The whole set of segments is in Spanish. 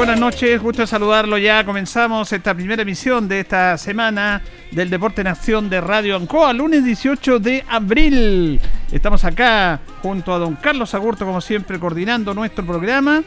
Buenas noches, gusto saludarlo ya. Comenzamos esta primera emisión de esta semana del Deporte en Acción de Radio Ancoa, lunes 18 de abril. Estamos acá junto a don Carlos Agurto, como siempre, coordinando nuestro programa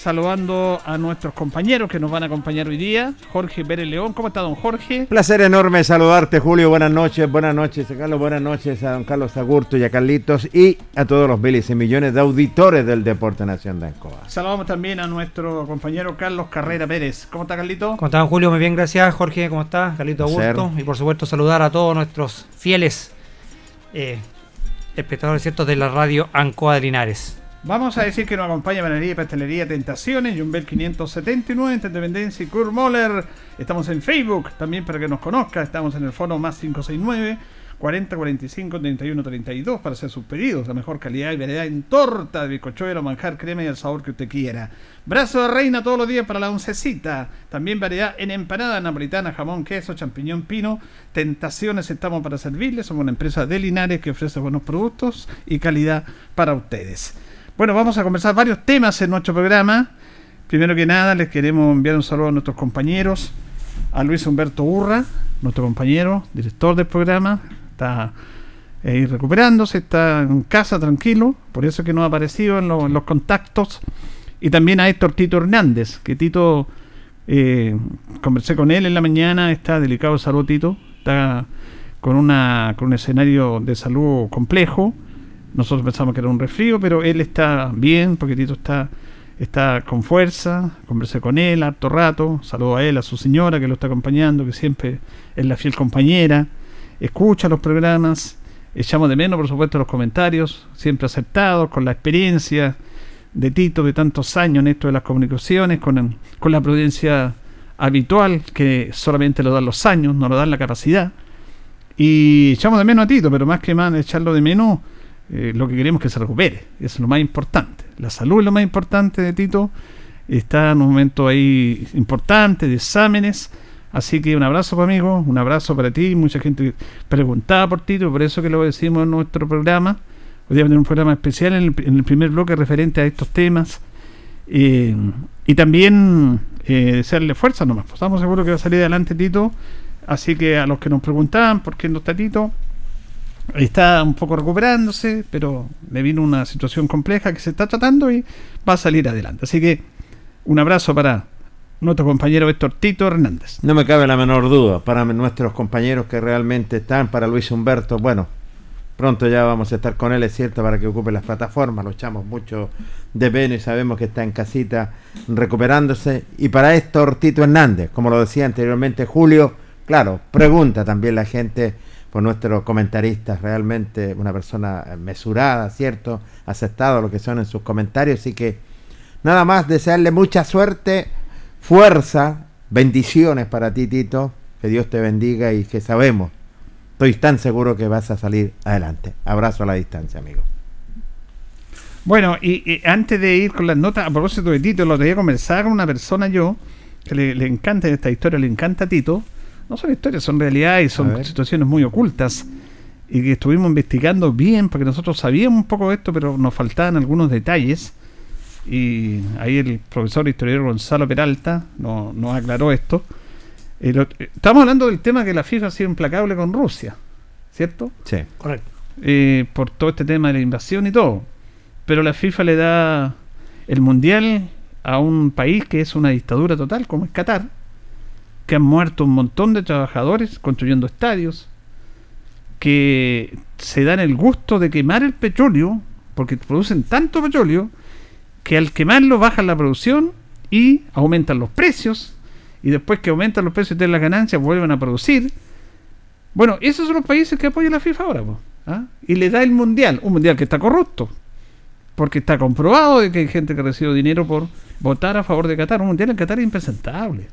saludando a nuestros compañeros que nos van a acompañar hoy día. Jorge Pérez León, ¿cómo está don Jorge? Placer enorme saludarte, Julio. Buenas noches, buenas noches, Carlos. Buenas noches a don Carlos Agurto y a Carlitos y a todos los miles y millones de auditores del Deporte Nacional de Ancoa. Saludamos también a nuestro compañero Carlos Carrera Pérez. ¿Cómo está, Carlito? ¿Cómo está, Julio? Muy bien, gracias. Jorge, ¿cómo está? Carlito Agurto. Y por supuesto, saludar a todos nuestros fieles eh, espectadores ciertos de la radio Ancoa de Linares. Vamos a decir que nos acompaña Panadería y Pastelería Tentaciones, Jumbel 579, Independencia y Kurt Moller. Estamos en Facebook también para que nos conozca. Estamos en el foro más 569 40 45 31 32 para hacer sus pedidos. La mejor calidad y variedad en torta, bizcochuelo, manjar, crema y el sabor que usted quiera. Brazo de reina todos los días para la oncecita. También variedad en empanada napolitana, jamón, queso, champiñón, pino. Tentaciones estamos para servirles. Somos una empresa de Linares que ofrece buenos productos y calidad para ustedes. Bueno, vamos a conversar varios temas en nuestro programa. Primero que nada, les queremos enviar un saludo a nuestros compañeros, a Luis Humberto Urra, nuestro compañero, director del programa, está eh, recuperándose, está en casa tranquilo, por eso que no ha aparecido en, los contactos. Y también a Héctor Tito Hernández, que Tito, eh, conversé con él en la mañana, está delicado de salud Tito, está con, una, con un escenario de salud complejo nosotros pensamos que era un resfrío, pero él está bien, porque Tito está, está con fuerza. Conversé con él harto rato. Saludo a él, a su señora que lo está acompañando, que siempre es la fiel compañera. Escucha los programas. Echamos de menos, por supuesto, los comentarios, siempre aceptados, con la experiencia de Tito de tantos años en esto de las comunicaciones, con, con la prudencia habitual que solamente lo dan los años, no lo dan la capacidad. Y echamos de menos a Tito, pero más que más echarlo de menos, eh, lo que queremos que se recupere. Eso es lo más importante. La salud es lo más importante de Tito. Está en un momento ahí importante de exámenes. Así que un abrazo para amigos, un abrazo para ti. Mucha gente preguntaba por Tito, por eso que lo decimos en nuestro programa. Hoy día tener un programa especial en el, primer bloque referente a estos temas. Eh, Y también eh, desearle fuerza nomás. Pues estamos seguros que va a salir adelante Tito. Así que a los que nos preguntaban por qué no está Tito, está un poco recuperándose, pero le vino una situación compleja que se está tratando y va a salir adelante. Así que un abrazo para nuestro compañero Héctor Tito Hernández. No me cabe la menor duda, para nuestros compañeros que realmente están, para Luis Humberto, bueno, pronto ya vamos a estar con él, es cierto, para que ocupe las plataformas, lo echamos mucho de pena y sabemos que está en casita recuperándose. Y para Héctor Tito Hernández, como lo decía anteriormente Julio, claro, pregunta también la gente por nuestros comentaristas, realmente una persona mesurada, ¿cierto? Aceptado lo que son en sus comentarios, así que nada más desearle mucha suerte fuerza, bendiciones para ti, Tito. Que Dios te bendiga y que sabemos, estoy tan seguro que vas a salir adelante. Abrazo a la distancia, amigo. Bueno, y, antes de ir con las notas, a propósito de Tito, lo tenía conversar con una persona yo, que le, encanta esta historia, le encanta Tito. No son historias, son realidades, son situaciones muy ocultas. Y que estuvimos investigando bien, porque nosotros sabíamos un poco de esto, pero nos faltaban algunos detalles y ahí el profesor historiador Gonzalo Peralta nos, aclaró esto. Eh, estamos hablando del tema que la FIFA ha sido implacable con Rusia, ¿cierto? Sí, correcto. Eh, por todo este tema de la invasión y todo. Pero la FIFA le da el mundial a un país que es una dictadura total, como es Qatar, que han muerto un montón de trabajadores construyendo estadios, que se dan el gusto de quemar el petróleo, porque producen tanto petróleo que al quemarlo bajan la producción y aumentan los precios y después que aumentan los precios tienen las ganancias vuelven a producir. Bueno, esos son los países que apoyan la FIFA ahora. ¿ah? Y le da el mundial, un mundial que está corrupto, porque está comprobado de que hay gente que recibe dinero por votar a favor de Qatar. Un mundial en Qatar es impresentable.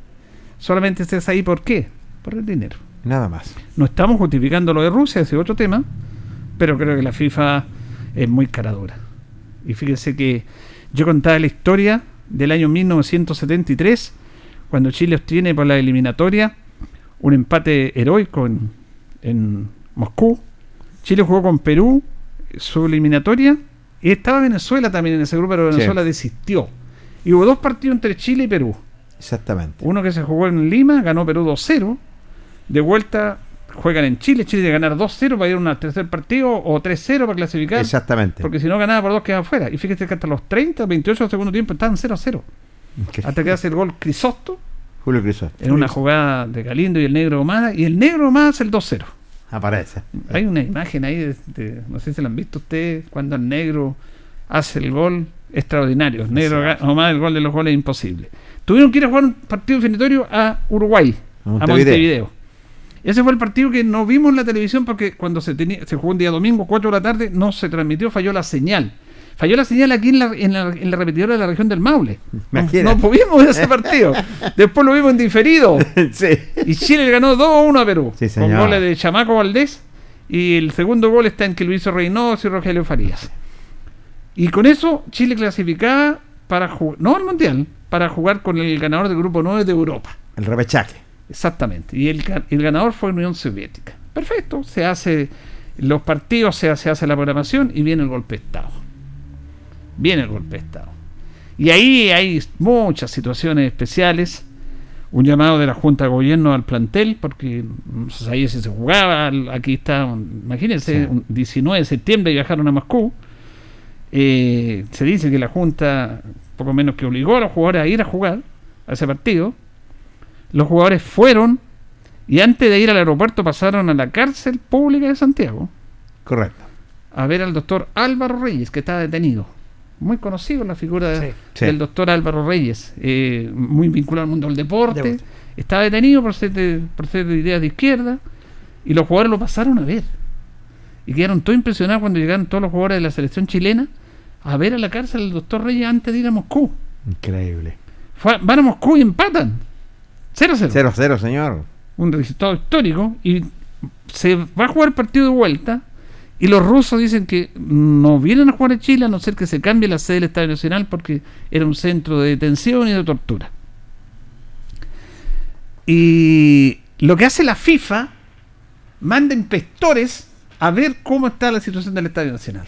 Solamente estés ahí, ¿por qué? Por el dinero. Nada más. No estamos justificando lo de Rusia, ese es otro tema, pero creo que la FIFA es muy caradura. Y fíjese que yo contaba la historia del año 1973, cuando Chile obtiene por la eliminatoria un empate heroico en, Moscú. Chile jugó con Perú su eliminatoria y estaba Venezuela también en ese grupo, pero Venezuela desistió. Y hubo dos partidos entre Chile y Perú. Exactamente. Uno que se jugó en Lima, ganó Perú 2-0. De vuelta juegan en Chile, Chile de ganar 2-0 para ir a un tercer partido o 3-0 para clasificar. Exactamente. Porque si no ganaba por dos queda afuera. Y fíjate que hasta los 30, 28 del segundo tiempo estaban 0-0. Hasta que hace el gol Crisosto. Julio Crisosto. En una jugada de Galindo y el negro Omada. Y el negro Omada hace el 2-0. Aparece. Hay una imagen ahí, de, no sé si la han visto ustedes, cuando el negro hace el gol extraordinario. El negro Omada, el gol de los goles imposible. Tuvieron que ir a jugar un partido definitorio a Uruguay, a Montevideo. Ese fue el partido que no vimos en la televisión porque cuando se, tenía, se jugó un día domingo, 4 de la tarde, no se transmitió, falló la señal. Falló la señal aquí en la, en la, en la repetidora de la región del Maule. No, pudimos ver ese partido. Después lo vimos en diferido. Y Chile ganó 2-1 a Perú. con goles de Chamaco Valdés. Y el segundo gol está en que lo hizo Reynoso y Rogelio Farías. Y con eso Chile clasificaba para jugar, no al Mundial, para jugar con el ganador del grupo 9 de Europa. El repechaje. Exactamente. Y el, el ganador fue Unión Soviética. Perfecto. Se hace los partidos, se hace, hace la programación y viene el golpe de Estado. Viene el golpe de Estado. Y ahí hay muchas situaciones especiales. Un llamado de la Junta de Gobierno al plantel, porque no si se jugaba. Aquí está, imagínense, 19 de septiembre viajaron a Moscú. Eh, se dice que la Junta, poco menos que obligó a los jugadores a ir a jugar a ese partido los jugadores fueron y antes de ir al aeropuerto pasaron a la cárcel pública de Santiago. Correcto. A ver al doctor Álvaro Reyes, que está detenido. Muy conocido la figura del doctor Álvaro Reyes, eh, muy vinculado al mundo del deporte. Está detenido por ser, de, por ser de ideas de izquierda y los jugadores lo pasaron a ver. Y quedaron todos impresionados cuando llegaron todos los jugadores de la selección chilena a ver a la cárcel al doctor Reyes antes de ir a Moscú. Increíble. van a Moscú y empatan. 0-0. 0-0, señor. Un resultado histórico. Y se va a jugar partido de vuelta. Y los rusos dicen que no vienen a jugar en Chile a no ser que se cambie la sede del Estadio Nacional porque era un centro de detención y de tortura. Y lo que hace la FIFA, manda inspectores a ver cómo está la situación del Estadio Nacional.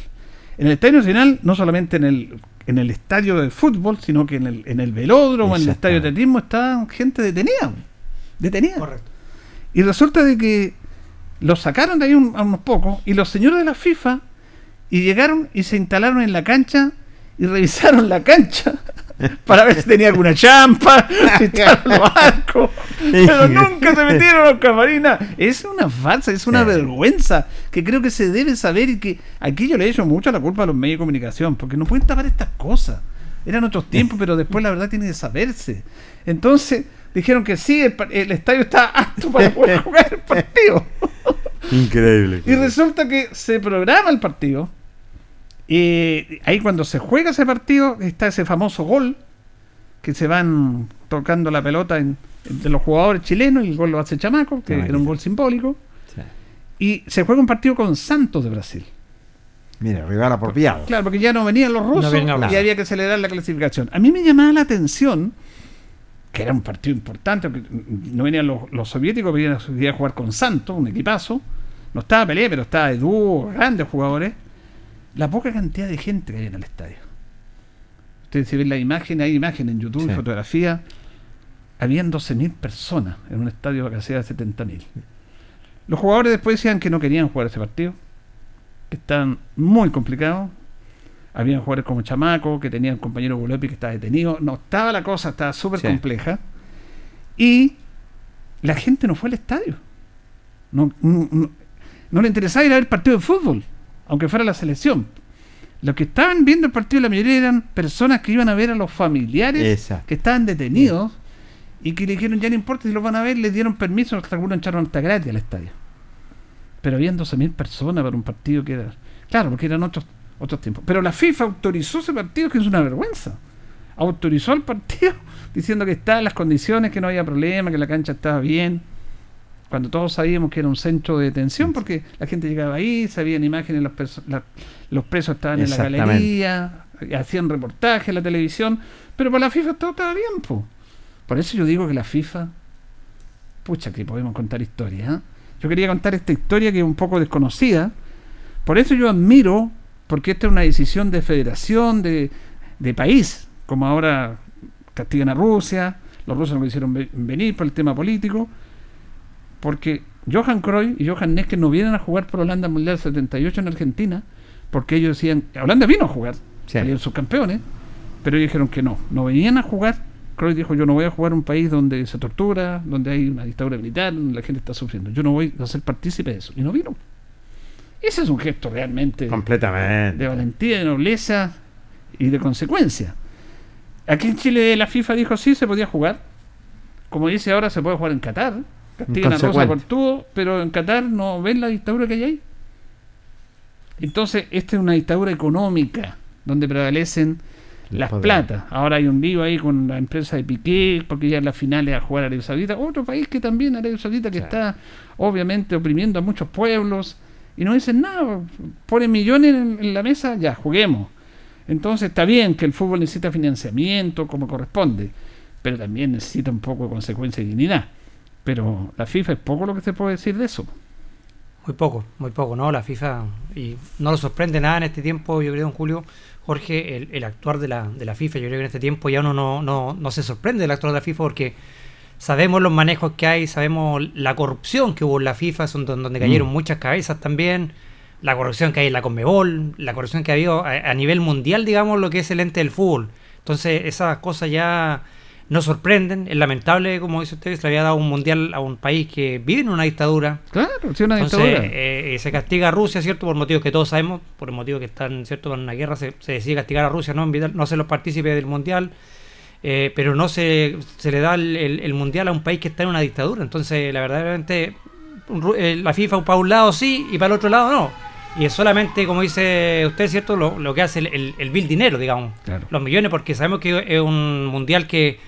En el Estadio Nacional, no solamente en el, en el estadio de fútbol, sino que en el, en el velódromo, en el estadio de atletismo, está gente detenida. Detenida. Correcto. Y resulta de que los sacaron de ahí a unos pocos y los señores de la FIFA y llegaron y se instalaron en la cancha y revisaron la cancha para ver si tenía alguna champa, si estaba los arcos. Pero nunca se metieron los camarinas. Es una falsa, es una vergüenza que creo que se debe saber y que aquí yo le he hecho mucho la culpa a los medios de comunicación, porque no pueden tapar estas cosas. Eran otros tiempos, pero después la verdad tiene que saberse. Entonces dijeron que sí, el, estadio está apto para poder jugar el partido. Increíble. Y resulta que se programa el partido y ahí cuando se juega ese partido está ese famoso gol que se van tocando la pelota en, de los jugadores chilenos y el gol lo hace Chamaco, que era un gol simbólico. Y se juega un partido con Santos de Brasil. Mira, rival apropiado. Claro, porque ya no venían los rusos y había que acelerar la clasificación. A mí me llamaba la atención que era un partido importante, no venían los, soviéticos, venían a jugar con Santos, un equipazo. No estaba Pelé, pero estaba Edu, grandes jugadores la poca cantidad de gente que hay en el estadio. Ustedes si ven la imagen, hay imagen en YouTube, fotografía. Habían 12.000 personas en un estadio de capacidad de 70.000. Los jugadores después decían que no querían jugar ese partido, que estaban muy complicados. Habían jugadores como Chamaco, que tenían compañero Gulopi que estaba detenido. No estaba la cosa, estaba súper compleja. Y la gente no fue al estadio. No, no, no le interesaba ir a ver partido de fútbol aunque fuera la selección. Los que estaban viendo el partido, la mayoría eran personas que iban a ver a los familiares que estaban detenidos y que le dijeron, ya no importa si los van a ver, les dieron permiso, hasta algunos echaron hasta gratis al estadio. Pero habían 12.000 personas para un partido que era... Claro, porque eran otros, otros tiempos. Pero la FIFA autorizó ese partido, que es una vergüenza. Autorizó el partido diciendo que estaba en las condiciones, que no había problema, que la cancha estaba bien cuando todos sabíamos que era un centro de detención, porque la gente llegaba ahí, sabían imágenes, los, los presos estaban en la galería, hacían reportajes en la televisión, pero para la FIFA todo estaba bien. Por eso yo digo que la FIFA, pucha, que podemos contar historias. ¿eh? Yo quería contar esta historia que es un poco desconocida, por eso yo admiro, porque esta es una decisión de federación, de, de país, como ahora castigan a Rusia, los rusos no quisieron venir por el tema político, porque Johan Cruyff y Johan Neske no vienen a jugar por Holanda Mundial 78 en Argentina, porque ellos decían, Holanda vino a jugar, salieron sus campeones, pero ellos dijeron que no, no venían a jugar. Cruyff dijo, yo no voy a jugar un país donde se tortura, donde hay una dictadura militar, donde la gente está sufriendo. Yo no voy a ser partícipe de eso. Y no vino. Ese es un gesto realmente Completamente. de valentía, de nobleza y de consecuencia. Aquí en Chile la FIFA dijo sí, se podía jugar. Como dice ahora, se puede jugar en Qatar castigan a Rosa por todo, pero en Qatar no ven la dictadura que hay ahí. Entonces, esta es una dictadura económica, donde prevalecen las platas. Ahora hay un lío ahí con la empresa de Piqué, porque ya en la final a jugar a Arabia Saudita. Otro país que también, Arabia Saudita, que está obviamente oprimiendo a muchos pueblos. Y no dicen nada, ponen millones en, en la mesa, ya, juguemos. Entonces está bien que el fútbol necesita financiamiento como corresponde, pero también necesita un poco de consecuencia y dignidad. Pero la FIFA es poco lo que se puede decir de eso. Muy poco, muy poco, ¿no? La FIFA, y no lo sorprende nada en este tiempo, yo creo, en Julio, Jorge, el, actuar de la, de la FIFA, yo creo que en este tiempo ya uno no, no, no se sorprende del actuar de la FIFA porque sabemos los manejos que hay, sabemos la corrupción que hubo en la FIFA, son donde cayeron mm. muchas cabezas también, la corrupción que hay en la Conmebol, la corrupción que ha habido a, a, nivel mundial, digamos, lo que es el ente del fútbol. Entonces, esas cosas ya no sorprenden. Es lamentable, como dice usted, se le había dado un mundial a un país que vive en una dictadura. Claro, sí, una dictadura. Eh, se castiga a Rusia, ¿cierto? Por motivos que todos sabemos, por el motivo que están, ¿cierto? En una guerra se, decide castigar a Rusia, no, no ser los partícipes del mundial. Eh, pero no se, se le da el, mundial a un país que está en una dictadura. Entonces, la verdaderamente, eh, la FIFA para un lado sí y para el otro lado no. Y es solamente, como dice usted, ¿cierto? Lo, que hace el, el, bill dinero, digamos. Los millones, porque sabemos que es un mundial que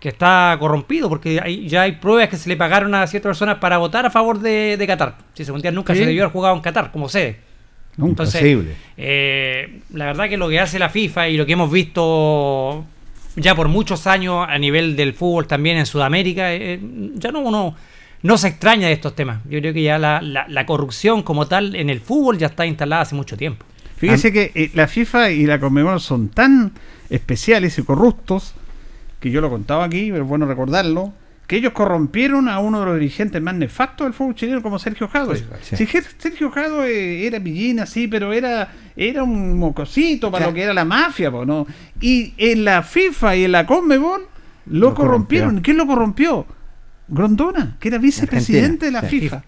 que está corrompido, porque ya hay pruebas que se le pagaron a ciertas personas para votar a favor de, de Qatar. Si ese mundial nunca se debió haber jugado en Qatar como sede. Nunca Entonces, eh, la verdad que lo que hace la FIFA y lo que hemos visto ya por muchos años a nivel del fútbol también en Sudamérica, eh, ya no uno no se extraña de estos temas. Yo creo que ya la, la, la corrupción como tal en el fútbol ya está instalada hace mucho tiempo. Fíjese que eh, la FIFA y la Conmebol son tan especiales y corruptos que yo lo contaba aquí, pero es bueno recordarlo, que ellos corrompieron a uno de los dirigentes más nefastos del fútbol chileno como Sergio Jado. Sí. Si Sergio Jado era pillín así, pero era, era un mocosito para Claro. lo que era la mafia, po, ¿no? Y en la FIFA y en la Conmebol lo, Lo corrompieron. corrompió. ¿Quién lo corrompió? Grondona, que era vicepresidente de la sí. FIFA.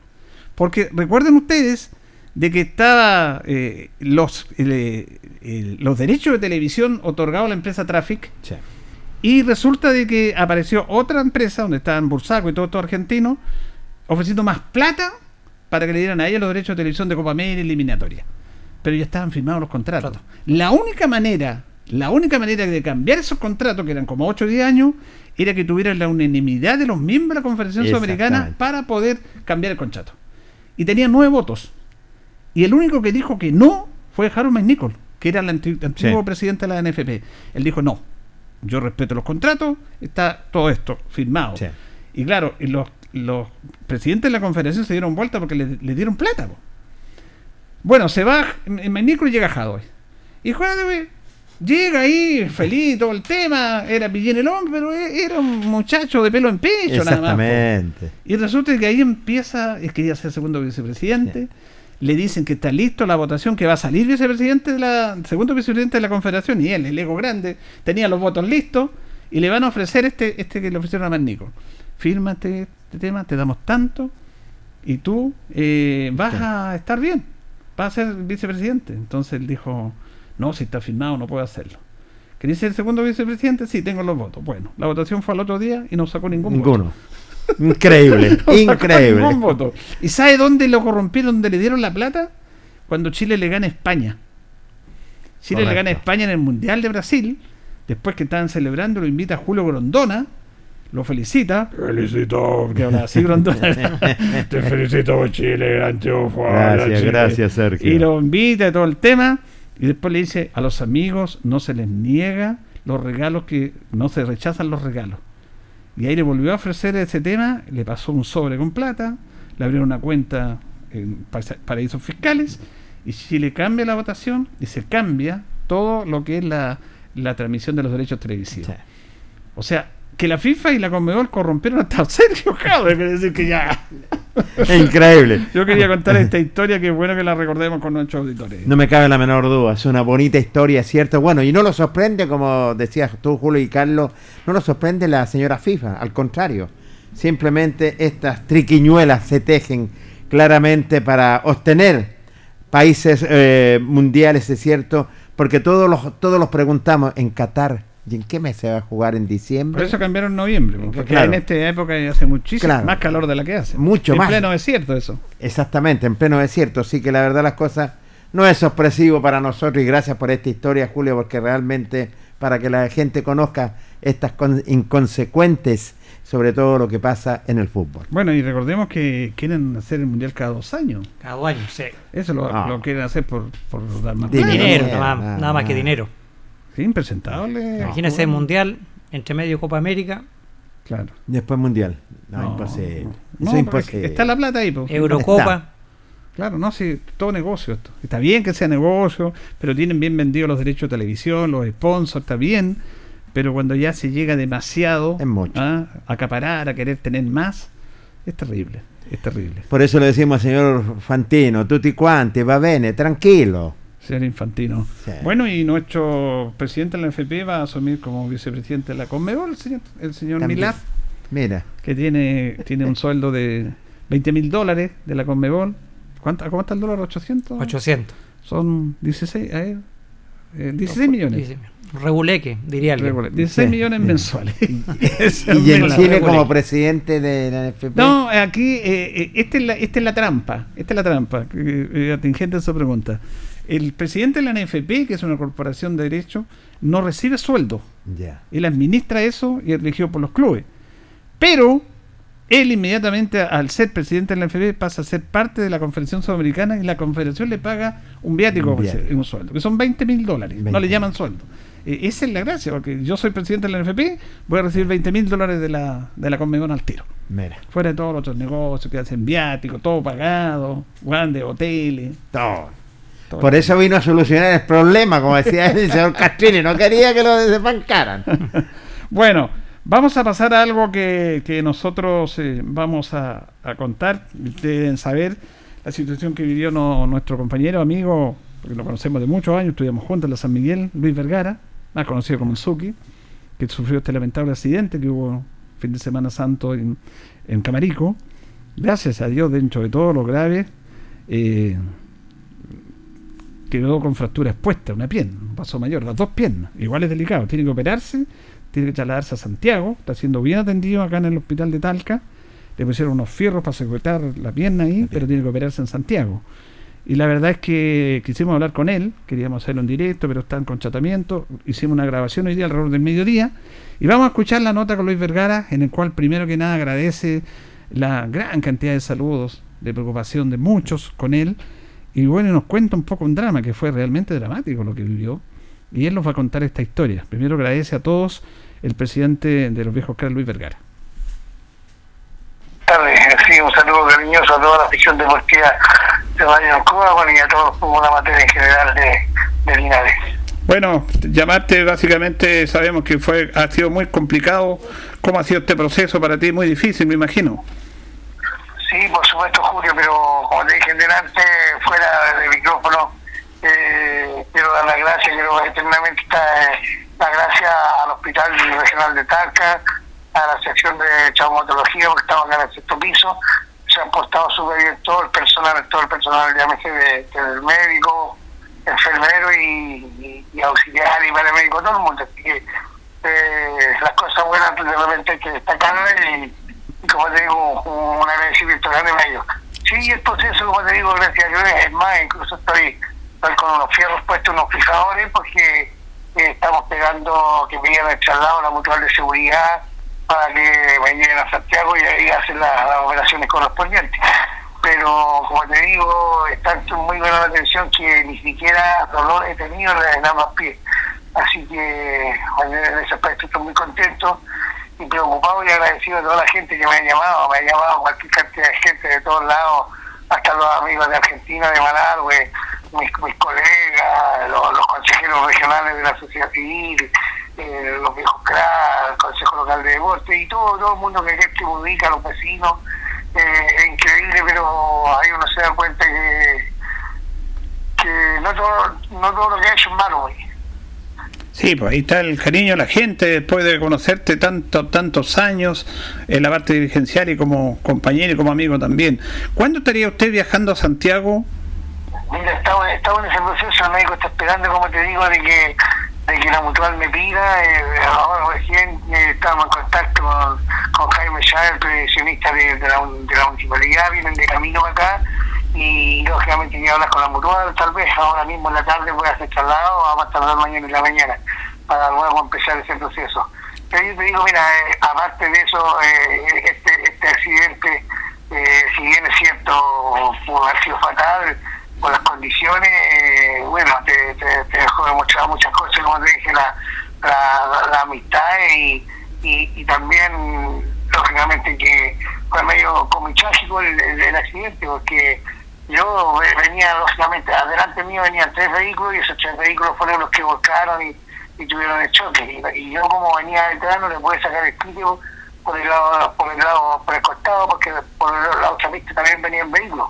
Porque recuerden ustedes de que estaba eh, los, eh, eh, los derechos de televisión otorgados a la empresa Traffic. Y resulta de que apareció otra empresa donde estaban Bursaco y todo esto argentino ofreciendo más plata para que le dieran a ella los derechos de televisión de Copa América y eliminatoria. Pero ya estaban firmados los contratos. Trato. La única manera, la única manera de cambiar esos contratos, que eran como 8 o 10 años, era que tuvieran la unanimidad de los miembros de la Confederación Sudamericana para poder cambiar el contrato. Y tenía nueve votos. Y el único que dijo que no fue Harold McNichol, que era el anti- antiguo Sí. presidente de la NFP. Él dijo no, yo respeto los contratos, está todo esto firmado. Sí. Y claro, y los, los presidentes de la confederación se dieron vuelta porque le, le dieron plata. po. Bueno, se va en McNichol y llega Jadwe. Y Jadwe llega ahí feliz, todo el tema, era pillín el hombre, pero e- era un muchacho de pelo en pecho nada más. po. Exactamente. Y resulta que ahí empieza, es quería ser segundo vicepresidente. Le dicen que está listo la votación, que va a salir vicepresidente de la, segundo vicepresidente de la confederación, y él, el ego grande, tenía los votos listos, y le van a ofrecer este, este que le ofrecieron a Magnico. Fírmate este tema, te damos tanto, y tú eh, vas Sí. a estar bien, vas a ser vicepresidente. Entonces él dijo, no, si está firmado no puedo hacerlo. ¿Quería ser el segundo vicepresidente? Sí, tengo los votos. Bueno, la votación fue al otro día y no sacó ningún voto. Increíble, increíble. ¿Y sabe dónde lo corrompieron, dónde le dieron la plata? Cuando Chile le gana a España. Chile le gana a España en el Mundial de Brasil. Después que estaban celebrando, lo invita Julio Grondona. Lo felicita. Felicito, porque habla así Grondona. Te felicito Chile, gran triunfo. Gracias, Chile". gracias, Sergio. Y lo invita y todo el tema. Y después le dice, a los amigos no se les niega los regalos que no se rechazan los regalos. Y ahí le volvió a ofrecer ese tema, le pasó un sobre con plata, le abrieron una cuenta en paraísos fiscales y Chile cambia la votación y se cambia todo lo que es la, la transmisión de los derechos televisivos. Sí. O sea, que la FIFA y la Conmebol corrompieron hasta Sergio Jadwe, quiere decir que ya... Increíble. Yo quería contar esta historia que es bueno que la recordemos con nuestros auditores. No me cabe la menor duda, es una bonita historia, ¿cierto? Bueno, y no lo sorprende, como decías tú, Julio y Carlos, no lo sorprende la señora FIFA, al contrario. Simplemente estas triquiñuelas se tejen claramente para obtener países eh, mundiales, es cierto, porque todos los, todos los preguntamos en Qatar, ¿y en qué mes se va a jugar? ¿En diciembre? Por eso cambiaron en noviembre, porque Claro. en esta época hace muchísimo Claro. más calor de la que hace. Mucho en más. pleno desierto eso. Exactamente, en pleno desierto. Así que la verdad las cosas no es sorpresivo para nosotros y gracias por esta historia, Julio, porque realmente para que la gente conozca estas con- inconsecuentes, sobre todo lo que pasa en el fútbol. Bueno, y recordemos que quieren hacer el mundial cada dos años. Cada dos años, sí. Eso lo, Ah. lo quieren hacer por, por dar más Dinero. Dinero, Dinero, nada, más- nada nada más que dinero. Sí, impresentable. Imagínese mundial, entre medio Copa América, Claro. Después Mundial. No, No, no. Es imposible. Está la plata ahí. Eurocopa. Claro, no, sí, todo negocio esto. Está bien que sea negocio, pero tienen bien vendidos los derechos de televisión, los sponsors, está bien. Pero cuando ya se llega demasiado Es mucho. a acaparar, a querer tener más, es terrible. Es terrible. Por eso le decimos al señor Fantino, tutti quanti, va bene, tranquilo. Señor Infantino. Sí. Bueno, y nuestro presidente de la FP va a asumir como vicepresidente de la Conmebol, el señor, el señor. Milad, Mira, que tiene, tiene un sueldo de 20 mil dólares de la Conmebol. ¿Cuánto, ¿Cómo está el dólar? ¿800? 800. Son 16, a eh, 16 millones. Dice, Reguleque, diría alguien. Regular. 16 Sí. millones Sí. mensuales. y en la Chile como presidente de la NFP. No, aquí, eh, eh, esta, es la, esta es la trampa. Esta es la trampa. que, eh, atingente a su pregunta. El presidente de la NFP, que es una corporación de derecho, no recibe sueldo. Él administra eso y es elegido por los clubes. Pero él inmediatamente, al ser presidente de la NFP, pasa a ser parte de la Confederación Sudamericana y la Confederación le paga un viático, Un viático. un sueldo, que son 20 mil dólares. No 20. le llaman sueldo. Eh, esa es la gracia, porque yo soy presidente de la NFP, voy a recibir 20 mil dólares de la, de la Conmebol al tiro. Mira, Fuera de todos los otros negocios que hacen viáticos, todo pagado, grandes hoteles. todo. Por eso vino a solucionar el problema, como decía el señor Castrini, no quería que lo desbancaran. bueno, vamos a pasar a algo que, que nosotros eh, vamos a, a, contar. Deben saber la situación que vivió no, nuestro compañero, amigo, porque lo conocemos de muchos años, estudiamos juntos en la San Miguel, Luis Vergara, más conocido como el Suki, que sufrió este lamentable accidente que hubo fin de Semana Santo en, en Camarico. Gracias a Dios, dentro de todo lo grave, eh, quedó con fractura expuesta, una pierna, un paso mayor, las dos piernas. Igual es delicado, tiene que operarse, tiene que trasladarse a Santiago, está siendo bien atendido acá en el hospital de Talca. Le pusieron unos fierros para sujetar la pierna ahí, pero tiene que operarse en Santiago. Y la verdad es que quisimos hablar con él, queríamos hacerlo en directo, pero están con tratamiento. Hicimos una grabación hoy día alrededor del mediodía. Y vamos a escuchar la nota con Luis Vergara, en el cual primero que nada agradece la gran cantidad de saludos, de preocupación de muchos con él. Y bueno, nos cuenta un poco un drama, que fue realmente dramático lo que vivió. Y él nos va a contar esta historia. Primero agradece a todos el presidente de los viejos Carlos Luis Vergara. Sí, un saludo cariñoso a toda la afición deportiva de Radio Cuba bueno, y a todos los materia en general de, de Linares. Bueno, llamarte básicamente sabemos que fue ha sido muy complicado. ¿Cómo ha sido este proceso para ti? Muy difícil, me imagino. Sí, por supuesto, Julio, pero como te dije delante, fuera del micrófono, eh, quiero dar las gracias, quiero eternamente dar las gracias al Hospital Regional de Talca, a la sección de traumatología, porque estamos en el sexto piso, se han portado súper bien todo el personal, todo el personal, llámese de, del médico, enfermero y, y, auxiliar y paramédico, todo el mundo. Así que eh, las cosas buenas de repente hay que destacarlas y, y, como te digo, un, agradecimiento grande a ellos. Sí, el proceso, como te digo, gracias a Dios, es más, incluso estoy, estoy con unos fierros puestos, unos fijadores, porque eh, estamos pegando que me lleven el traslado, la mutual de seguridad, para que me a Santiago y ahí hacen las, operaciones correspondientes pero como te digo, está muy buena la atención que ni siquiera dolor he tenido en ambos pies. Así que en ese aspecto estoy muy contento y preocupado y agradecido a toda la gente que me ha llamado, me ha llamado cualquier cantidad de gente de todos lados, hasta los amigos de Argentina, de Malargüe, mis, mis colegas, los, consejeros regionales de la sociedad civil, eh, los viejos CRA, el Consejo Local de Deporte y todo, todo el mundo que, ubica, los vecinos eh, es increíble, pero ahí uno se da cuenta que, que no, todo, no todo lo que ha hecho es malo. Hoy. Sí, pues ahí está el cariño de la gente después de conocerte tanto, tantos años en la parte dirigencial y como compañero y como amigo también. ¿Cuándo estaría usted viajando a Santiago? Mira, estaba en ese proceso, el médico está esperando, como te digo, de que de que la mutual me pida. Eh, ahora recién eh, estamos en contacto con, con Jaime Chávez, el previsionista de, de, la, de la municipalidad, vienen de camino acá y lógicamente voy a hablar con la mutual, tal vez ahora mismo en la tarde voy a hacer traslado, vamos a tardar mañana en la mañana para luego empezar ese proceso. Pero yo te digo, mira, eh, aparte de eso, eh, este, este accidente, eh, si bien es cierto, pudo haber sido fatal, por las condiciones, eh, bueno, te, te, te dejó muchas cosas, como te dije, la, la, la amistad y, y, y, también, lógicamente, que fue medio comichágico el, el, el, accidente, porque yo venía, lógicamente, adelante mío venían tres vehículos y esos tres vehículos fueron los que volcaron y, tuvieron el choque. Y, yo, como venía detrás, no le pude sacar el crítico por el lado, por el lado, por el costado, porque por la otra pista también venían vehículos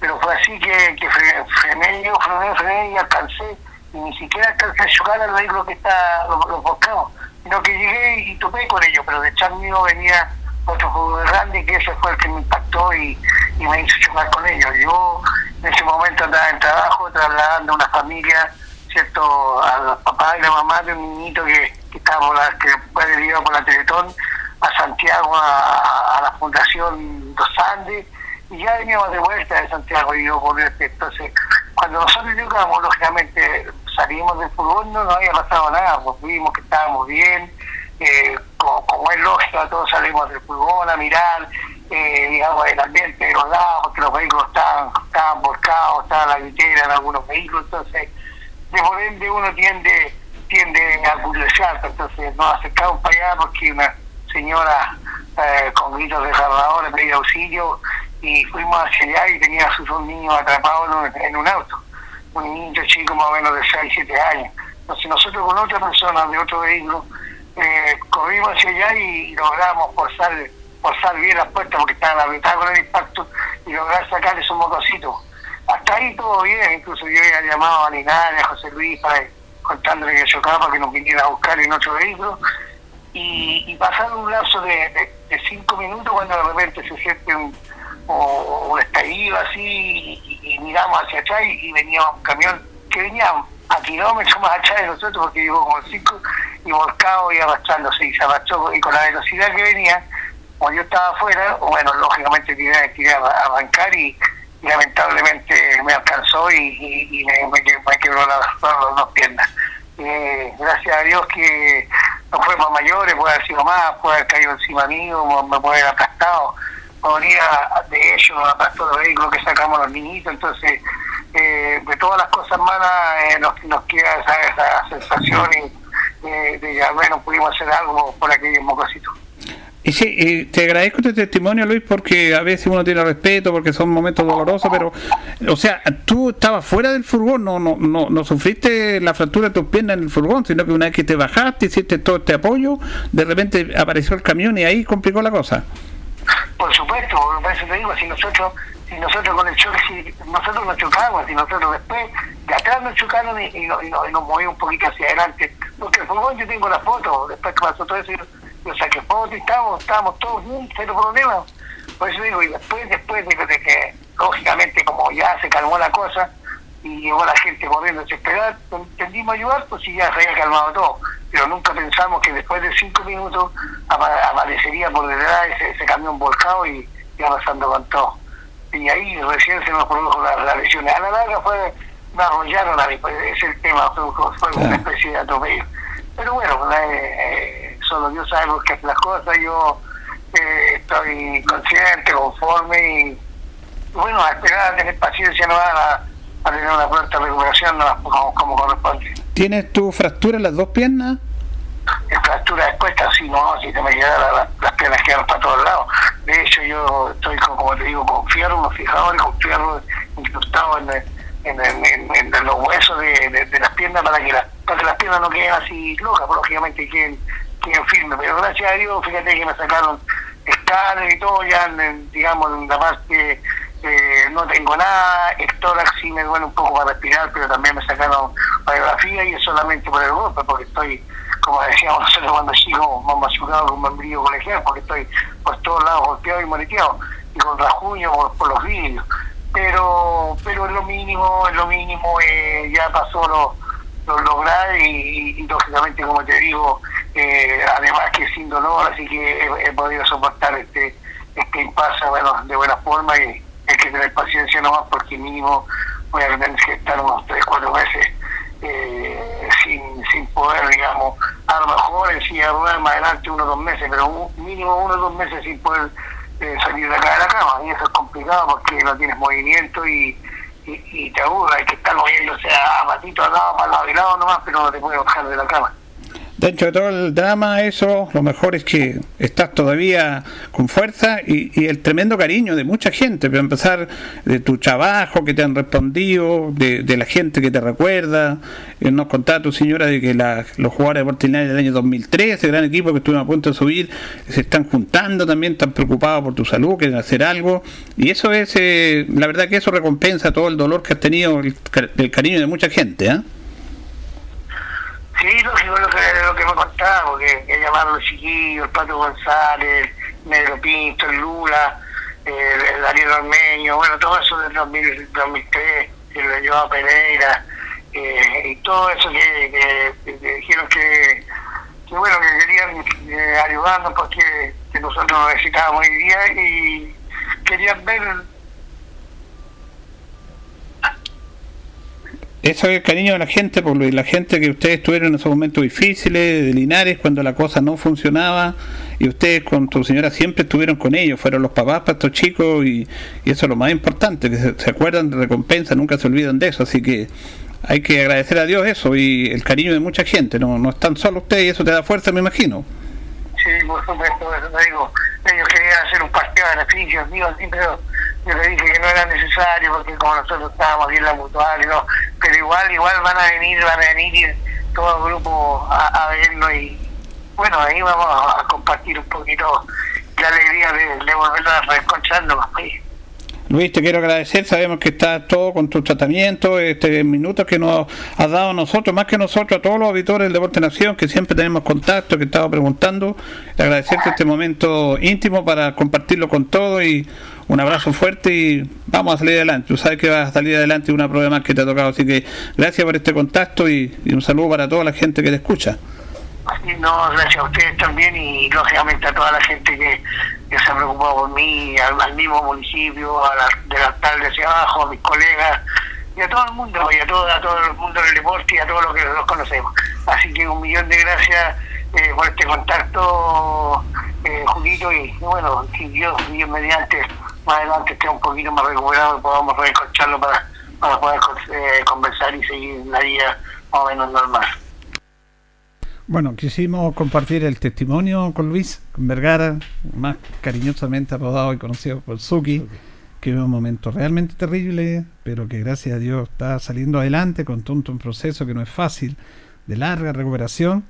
pero fue así que, que frené yo, frené, frené y alcancé, y ni siquiera alcancé a chocar al vehículo que está los, los volcados, sino que llegué y topé con ellos, pero detrás mío venía otro juego grande que ese fue el que me impactó y, y me hizo chocar con ellos. Yo en ese momento andaba en trabajo trasladando a una familia, ¿cierto?, al papá y la mamá de un niñito que, que estaba por la, que fue por la Teletón a Santiago, a, la Fundación Dos Andes, y ya veníamos de vuelta de Santiago y yo por este. Entonces, cuando nosotros llegamos, lógicamente salimos del fútbol, no nos había pasado nada, pues vimos que estábamos bien, eh, como, como, es lógico, todos salimos del fútbol a mirar, eh, digamos, el ambiente de los lados, porque los vehículos estaban, estaban volcados, estaba la litera en algunos vehículos, entonces, de por ende uno tiende tiende a curiosear, entonces nos acercamos para allá porque una señora eh, con gritos desgarradores pedía auxilio y fuimos hacia allá y tenía a sus dos niños atrapados en un, en un auto. un niño chico más o menos de 6, 7 años. Entonces nosotros con otra persona de otro vehículo eh, corrimos hacia allá y, logramos forzar, forzar bien las puertas porque estaban apretadas con el impacto y lograr sacarle su motocito. Hasta ahí todo bien, incluso yo había llamado a Linares, a José Luis, para contándole que chocaba para que nos viniera a buscar en otro vehículo. Y, y pasaron un lapso de, cinco minutos cuando de repente se siente un, o, estallido así y, miramos hacia atrás y, venía un camión que venía a kilómetros más allá de nosotros porque llegó como cinco y volcado y arrastrándose y se arrastró y con la velocidad que venía como yo estaba afuera bueno lógicamente tiré, tiré a arrancar y, lamentablemente me alcanzó y, me, me, quebró las, dos piernas. Eh, gracias a Dios que no fuimos mayores puede haber sido más puede haber caído encima mío me puede haber aplastado podría de ellos aplastó los vehículos que sacamos los niñitos entonces eh, de todas las cosas malas eh, nos, nos queda esa, esa sensación y, de, que al menos pudimos hacer algo por aquellos mocositos. Y sí, te agradezco este testimonio, Luis, porque a veces uno tiene respeto, porque son momentos dolorosos, pero, o sea, tú estabas fuera del furgón, no, no, no, no sufriste la fractura de tus piernas en el furgón, sino que una vez que te bajaste, hiciste todo este apoyo, de repente apareció el camión y ahí complicó la cosa. Por supuesto, por eso te digo, si nosotros y nosotros con el choque, si nosotros nos chocamos, y nosotros después de atrás nos chocaron y, y, nos movimos un poquito hacia adelante. Porque el fútbol yo tengo la foto, después que pasó todo eso, yo, saqué foto y estábamos, estábamos todos juntos, cero problema. Por eso digo, y después, después de, que, lógicamente, como ya se calmó la cosa y llegó la gente corriendo desesperada, entendimos ayudar, pues sí, ya se había calmado todo. Pero nunca pensamos que después de cinco minutos aparecería por detrás ese, ese camión volcado y ya pasando con todo y ahí recién se nos produjo la, la lesión. A la larga fue, me arrollaron a mí, es el tema, fue, una especie de atropello. Pero bueno, eh, solo Dios sabe que las cosas, yo eh, estoy consciente, conforme y bueno, a esperar a tener paciencia no a, a tener una pronta recuperación no, como, como corresponde. ¿Tienes tu fractura en las dos piernas? Fractura expuesta, sí, no, si te me quedan las piernas quedan para todos lados. De hecho, yo estoy, con, como te digo, con fierro, unos fijadores, con fierro incrustado en, en, en, los huesos de, de, las piernas para que, para que las piernas no queden así locas, pues, lógicamente queden, queden firmes. Pero gracias a Dios, fíjate que me sacaron escáner y todo, ya, en, digamos, en la parte eh, no tengo nada, el tórax sí me duele un poco para respirar, pero también me sacaron radiografía y es solamente por el golpe, porque estoy como decíamos nosotros cuando chico, más machucado con un membrillo colegial, porque estoy por todos lados golpeado y moreteado, y con rajuño por, los vídeos. Pero pero es lo mínimo, es lo mínimo, eh, ya pasó lo, lo, y, lógicamente, como te digo, eh, además que sin dolor, así que he, podido soportar este este impasse bueno, de buena forma y hay que tener paciencia nomás porque mínimo voy a tener que estar unos 3, 4 meses eh, sin, sin poder, digamos, a lo mejor en silla más adelante uno o dos meses, pero mínimo uno o dos meses sin poder eh, salir de acá de la cama. Y eso es complicado porque no tienes movimiento y, y, te aburra, hay que estar moviéndose a patito al lado, para lado y lado nomás, pero no te puedes bajar de la cama. Dentro de todo el drama, eso, lo mejor es que estás todavía con fuerza y, el tremendo cariño de mucha gente, para empezar de tu trabajo que te han respondido, de, la gente que te recuerda. Eh, nos contaba tu señora de que los jugadores de Portinari del año 2013, el gran equipo que estuvieron a punto de subir, se están juntando también, están preocupados por tu salud, quieren hacer algo. Y eso es, eh, la verdad que eso recompensa todo el dolor que has tenido, el, cariño de mucha gente. ¿eh? Sí, lógico lo que, lo que me contaba, porque que llamaron los chiquillos, el Pato González, Negro Pinto, el Lula, el, Darío Armeño, bueno, todo eso del 2003, que lo llevaba Pereira, eh, y todo eso que, dijeron que, que, bueno, que querían eh, ayudarnos porque que nosotros necesitábamos hoy día y querían ver Eso es el cariño de la gente, por la gente que ustedes tuvieron en esos momentos difíciles, de Linares, cuando la cosa no funcionaba, y ustedes con tu señora siempre estuvieron con ellos, fueron los papás para estos chicos, y, eso es lo más importante, que se, acuerdan de recompensa, nunca se olvidan de eso, así que hay que agradecer a Dios eso, y el cariño de mucha gente, no, no están solo ustedes, y eso te da fuerza, me imagino. Sí, por supuesto, eso digo, ellos querían hacer un partido de beneficios, míos, pero yo le dije que no era necesario porque como nosotros estábamos aquí en la mutual y no, pero igual, igual van a venir, van a venir todo el grupo a, a verlo y bueno, ahí vamos a, compartir un poquito la alegría de, de volver a reencontrarnos. Pues. Luis, te quiero agradecer, sabemos que está todo con tu tratamiento, este minutos que nos has dado a nosotros, más que nosotros, a todos los auditores del Deporte Nación, que siempre tenemos contacto, que estaba preguntando, agradecerte este momento íntimo para compartirlo con todos y un abrazo fuerte y vamos a salir adelante. Tú sabes que vas a salir adelante una prueba más que te ha tocado, así que gracias por este contacto y, un saludo para toda la gente que te escucha. No, gracias a ustedes también y lógicamente a toda la gente que, se ha preocupado por mí, al, mismo municipio, a la, del alcalde hacia abajo, a mis colegas y a todo el mundo, y a todo, a todo el mundo del deporte y a todos los que los conocemos. Así que un millón de gracias eh, por este contacto, eh, Julito, y, bueno, si Dios, Dios mediante más adelante esté un poquito más recuperado y podamos reenconcharlo para, para poder eh, conversar y seguir la vida más o menos normal. Bueno, quisimos compartir el testimonio con Luis Vergara, más cariñosamente apodado y conocido por Suki, que vive un momento realmente terrible, pero que gracias a Dios está saliendo adelante con todo un proceso que no es fácil, de larga recuperación,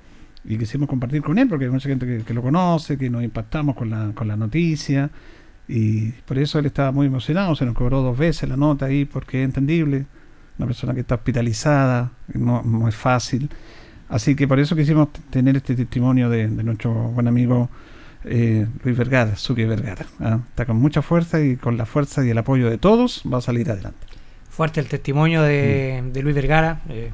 y quisimos compartir con él, porque hay mucha gente que, que lo conoce, que nos impactamos con la, con la noticia, y por eso él estaba muy emocionado, se nos cobró dos veces la nota ahí porque es entendible, una persona que está hospitalizada, no, no es fácil. Así que por eso quisimos tener este testimonio de, nuestro buen amigo eh, Luis Vergara, Suki Vergara. ¿ah? Está con mucha fuerza y con la fuerza y el apoyo de todos va a salir adelante. Fuerte el testimonio de, mm. de Luis Vergara. Eh,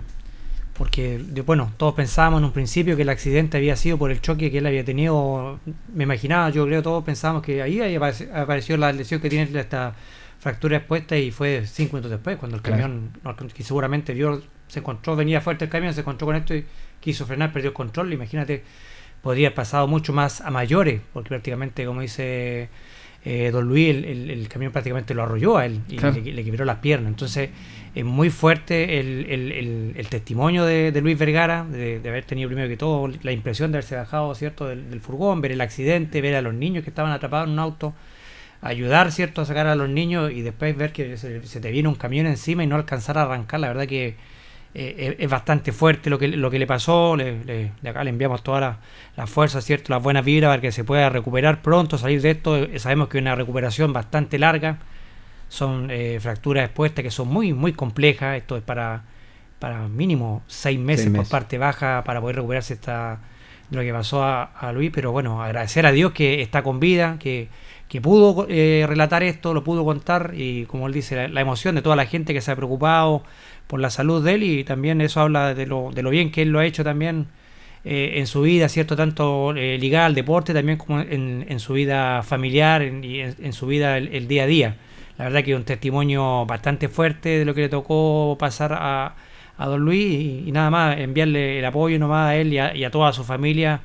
porque bueno, todos pensábamos en un principio que el accidente había sido por el choque que él había tenido, me imaginaba, yo creo todos pensábamos que ahí apareció la lesión que tiene esta fractura expuesta y fue cinco minutos después, cuando el camión, que seguramente vio, se encontró, venía fuerte el camión, se encontró con esto y quiso frenar, perdió el control, imagínate, podría haber pasado mucho más a mayores, porque prácticamente, como dice eh, don Luis, el, camión prácticamente lo arrolló a él y le, le, quebró las piernas, entonces es muy fuerte el, testimonio de, Luis Vergara, de, haber tenido primero que todo la impresión de haberse bajado cierto del, furgón, ver el accidente, ver a los niños que estaban atrapados en un auto, ayudar cierto a sacar a los niños y después ver que se, te viene un camión encima y no alcanzar a arrancar, la verdad que eh, es, bastante fuerte lo que, lo que le pasó, de acá le enviamos toda la, la fuerza, cierto, las buenas vibras para que se pueda recuperar pronto, salir de esto, sabemos que es una recuperación bastante larga. Son eh, fracturas expuestas que son muy, muy complejas. Esto es para, para mínimo seis meses, por parte baja para poder recuperarse esta, de lo que pasó a, Luis. Pero bueno, agradecer a Dios que está con vida, que, que pudo eh, relatar esto, lo pudo contar. Y como él dice, la, emoción de toda la gente que se ha preocupado por la salud de él y también eso habla de lo, de lo bien que él lo ha hecho también. Eh, en su vida, ¿cierto? Tanto ligada al deporte también como en, en su vida familiar y en, su vida el, día a día. La verdad que un testimonio bastante fuerte de lo que le tocó pasar a, a don Luis y, nada más enviarle el apoyo nomás a él y a, toda su familia.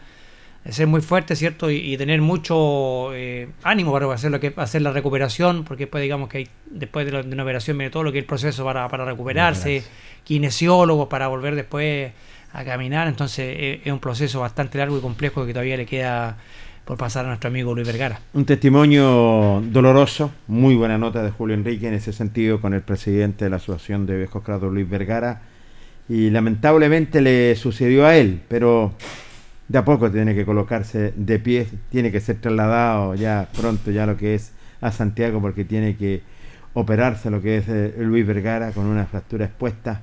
Ser muy fuerte, ¿cierto? Y, tener mucho eh, ánimo para hacer, lo que, hacer la recuperación, porque después digamos que hay, después de, una operación viene todo lo que es el proceso para, para recuperarse, kinesiólogos para volver después a caminar, entonces es un proceso bastante largo y complejo que todavía le queda por pasar a nuestro amigo Luis Vergara. Un testimonio doloroso, muy buena nota de Julio Enrique en ese sentido con el presidente de la Asociación de Viejos Crados, Luis Vergara, y lamentablemente le sucedió a él, pero de a poco tiene que colocarse de pie, tiene que ser trasladado ya pronto ya lo que es a Santiago porque tiene que operarse lo que es eh, Luis Vergara con una fractura expuesta,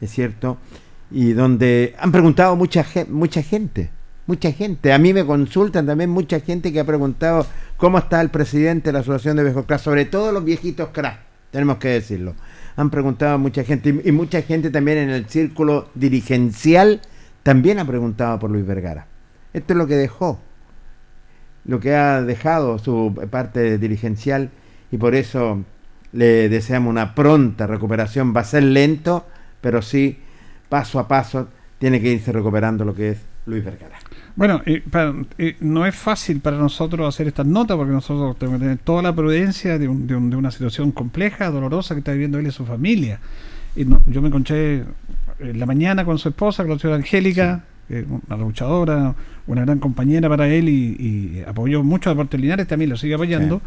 es cierto, y donde han preguntado mucha, mucha gente mucha gente. A mí me consultan también mucha gente que ha preguntado cómo está el presidente de la Asociación de Viejos Crack, sobre todo los viejitos crack, tenemos que decirlo. Han preguntado mucha gente y, mucha gente también en el círculo dirigencial también ha preguntado por Luis Vergara. Esto es lo que dejó, lo que ha dejado su parte dirigencial y por eso le deseamos una pronta recuperación. Va a ser lento, pero sí, paso a paso, tiene que irse recuperando lo que es Luis Vergara. Bueno, no es fácil para nosotros hacer estas notas porque nosotros tenemos que tener toda la prudencia de, de, una situación compleja, dolorosa que está viviendo él y su familia. Y yo me encontré en la mañana con su esposa, con la señora Angélica, una luchadora, una gran compañera para él y, apoyó mucho a Deportes Linares, también lo sigue apoyando.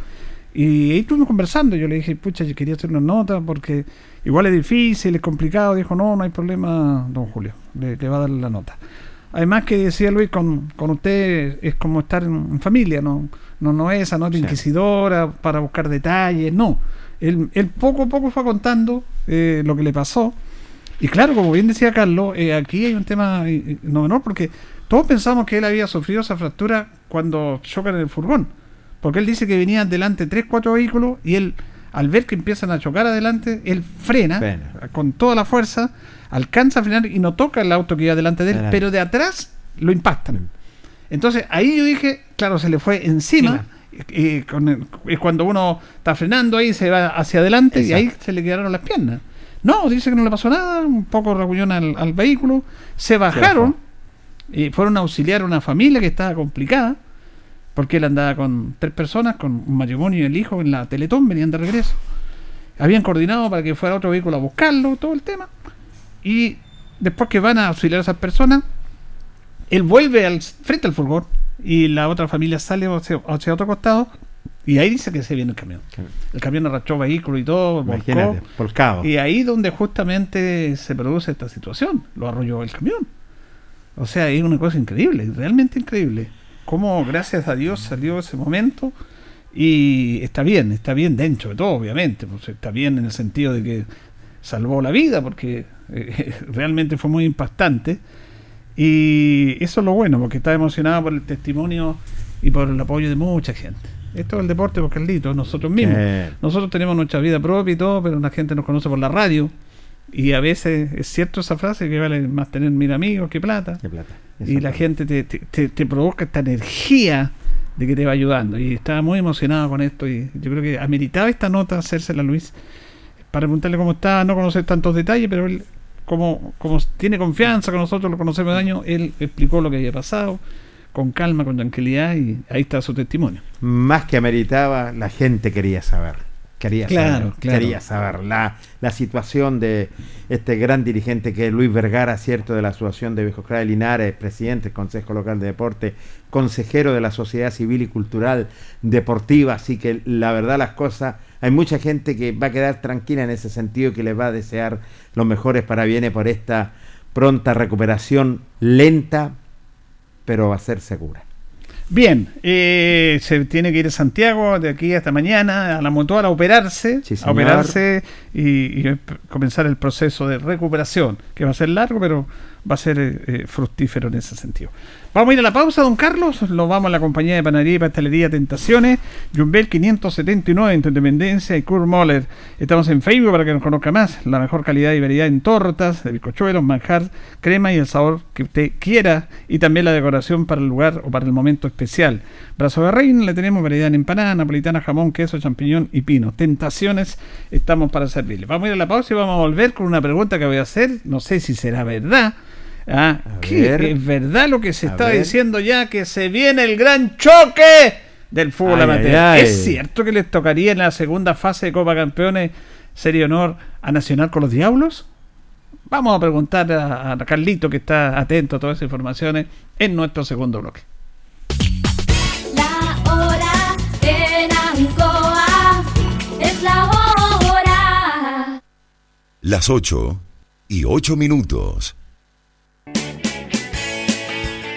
Y ahí estuvimos conversando. Yo le dije, pucha, yo quería hacer una nota porque igual es difícil, es complicado. Dijo, no, no hay problema, don Julio, le, le va a dar la nota. Además que decía Luis, con, con usted es como estar en, en familia, no, no, no es esa nota Sí. inquisidora para buscar detalles, no. Él, él poco a poco fue contando eh, lo que le pasó. Y claro, como bien decía Carlos, eh, aquí hay un tema eh, eh, no menor porque todos pensamos que él había sufrido esa fractura cuando chocan en el furgón. Porque él dice que venían delante tres, cuatro vehículos y él, al ver que empiezan a chocar adelante, él frena con toda la fuerza, alcanza a frenar y no toca el auto que iba delante de él, pero de atrás lo impactan. Entonces ahí yo dije, claro, se le fue encima. Y, con y cuando uno está frenando ahí se va hacia adelante y ahí se le quedaron las piernas. No, dice que no le pasó nada, un poco reunión al, al vehículo, se bajaron y fueron a auxiliar a una familia que estaba complicada, porque él andaba con tres personas, con un matrimonio y el hijo en la Teletón, venían de regreso. Habían coordinado para que fuera otro vehículo a buscarlo, todo el tema. Y después que van a auxiliar a esas personas, él vuelve al, frente al furgón y la otra familia sale hacia, hacia otro costado y ahí dice que se viene el camión. El camión arrastró vehículo y todo, volcó. Imagínate, volcado. Y ahí donde justamente se produce esta situación, lo arrolló el camión. O sea, es una cosa increíble, realmente increíble. Cómo gracias a Dios salió ese momento y está bien, está bien dentro de todo, obviamente. Pues está bien en el sentido de que salvó la vida, porque eh, realmente fue muy impactante. Y eso es lo bueno, porque está emocionado por el testimonio y por el apoyo de mucha gente. Esto es el deporte, porque Carlito, nosotros mismos. Nosotros tenemos nuestra vida propia y todo, pero la gente nos conoce por la radio. Y a veces es cierto esa frase que vale más tener mil amigos que plata. Y la gente te, te, te- te provoca esta energía de que te va ayudando. Y estaba muy emocionado con esto. Y yo creo que ameritaba esta nota hacérsela a Luis para preguntarle cómo está, no conocer tantos detalles, pero él, como, como tiene confianza con nosotros, lo conocemos de años, él explicó lo que había pasado con calma, con tranquilidad. Y ahí está su testimonio. Más que ameritaba, la gente quería saber. Quería Claro, saber, claro. quería saber la, la situación de este gran dirigente que es Luis Vergara, cierto, de la Asociación de Viejos de Linares, presidente del Consejo Local de Deporte, consejero de la Sociedad Civil y Cultural Deportiva. Así que la verdad, las cosas, hay mucha gente que va a quedar tranquila en ese sentido, que les va a desear los mejores parabienes por esta pronta recuperación lenta, pero va a ser segura. Bien, eh, se tiene que ir a Santiago de aquí hasta mañana a la Mutual a operarse, Sí, a operarse y, comenzar el proceso de recuperación, que va a ser largo, pero va a ser eh, eh, fructífero en ese sentido. Vamos a ir a la pausa, don Carlos. Lo vamos a la compañía de panadería y pastelería Tentaciones, Jumbel 579 entre Independencia y Kurt Moller. Estamos en Facebook para que nos conozca más. La mejor calidad y variedad en tortas, de bizcochuelos, manjar, crema y el sabor que usted quiera. Y también la decoración para el lugar o para el momento especial. Brazo de reina, le tenemos variedad en empanada, napolitana, jamón, queso, champiñón y pino. Tentaciones, estamos para servirle. Vamos a ir a la pausa y vamos a volver con una pregunta que voy a hacer. No sé si será verdad. Ah, A ¿qué? ver. ¿Es verdad lo que se A está ver. diciendo ya que se viene el gran choque del fútbol Ay, amateur? ay, ay. ¿Es cierto que les tocaría en la segunda fase de Copa Campeones sería honor a Nacional con los Diablos? Vamos a preguntar a, a Carlito que está atento a todas esas informaciones en nuestro segundo bloque. La hora en Ancoa es la hora. Las 8 y 8 minutos.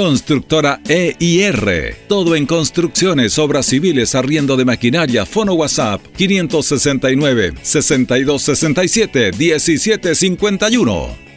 Constructora EIR. Todo en construcciones, obras civiles, arriendo de maquinaria, fono WhatsApp 569 6267 1751.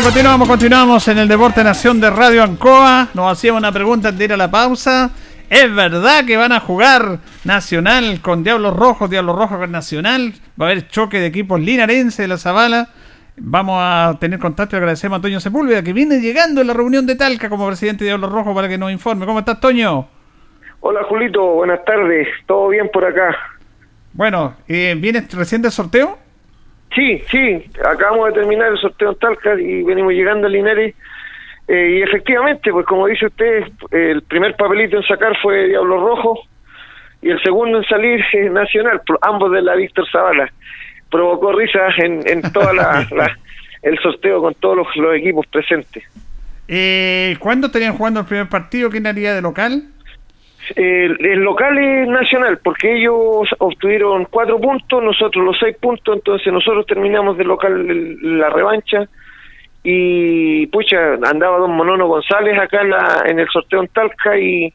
Bien, continuamos, continuamos en el Deporte Nación de Radio Ancoa. Nos hacíamos una pregunta antes de ir a la pausa. ¿Es verdad que van a jugar Nacional con Diablos Rojos, Diablos Rojos con Nacional? Va a haber choque de equipos linarense de la Zabala. Vamos a tener contacto y agradecemos a Toño Sepúlveda que viene llegando en la reunión de Talca como presidente de Diablos Rojos para que nos informe. ¿Cómo estás, Toño? Hola Julito, buenas tardes, todo bien por acá. Bueno, eh, ¿vienes recién del sorteo? Sí, sí, acabamos de terminar el sorteo en Talca y venimos llegando a Linares. Eh, y efectivamente, pues como dice usted, el primer papelito en sacar fue Diablo Rojo y el segundo en salir es Nacional, ambos de la Víctor Zavala. Provocó risas en, en toda la, la- el sorteo con todos los, los equipos presentes. Eh, ¿Cuándo estarían jugando el primer partido? ¿Quién haría de local? El, el local es nacional, porque ellos obtuvieron cuatro puntos, nosotros los seis puntos, entonces nosotros terminamos de local el- la revancha. Y pucha, andaba don Monono González acá en, la- en el sorteo en Talca y,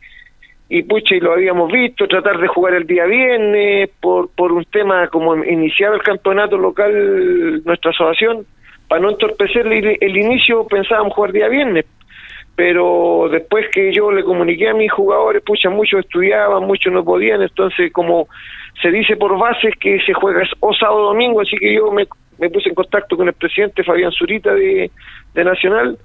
y pucha, y lo habíamos visto, tratar de jugar el día viernes por, por un tema como iniciar el campeonato local, nuestra asociación, para no entorpecer el, el inicio pensábamos jugar día viernes, pero después que yo le comuniqué a mis jugadores, pucha, muchos estudiaban, muchos no podían, entonces como se dice por bases que se juega o sábado o domingo, así que yo me, me puse en contacto con el presidente Fabián Zurita de, de Nacional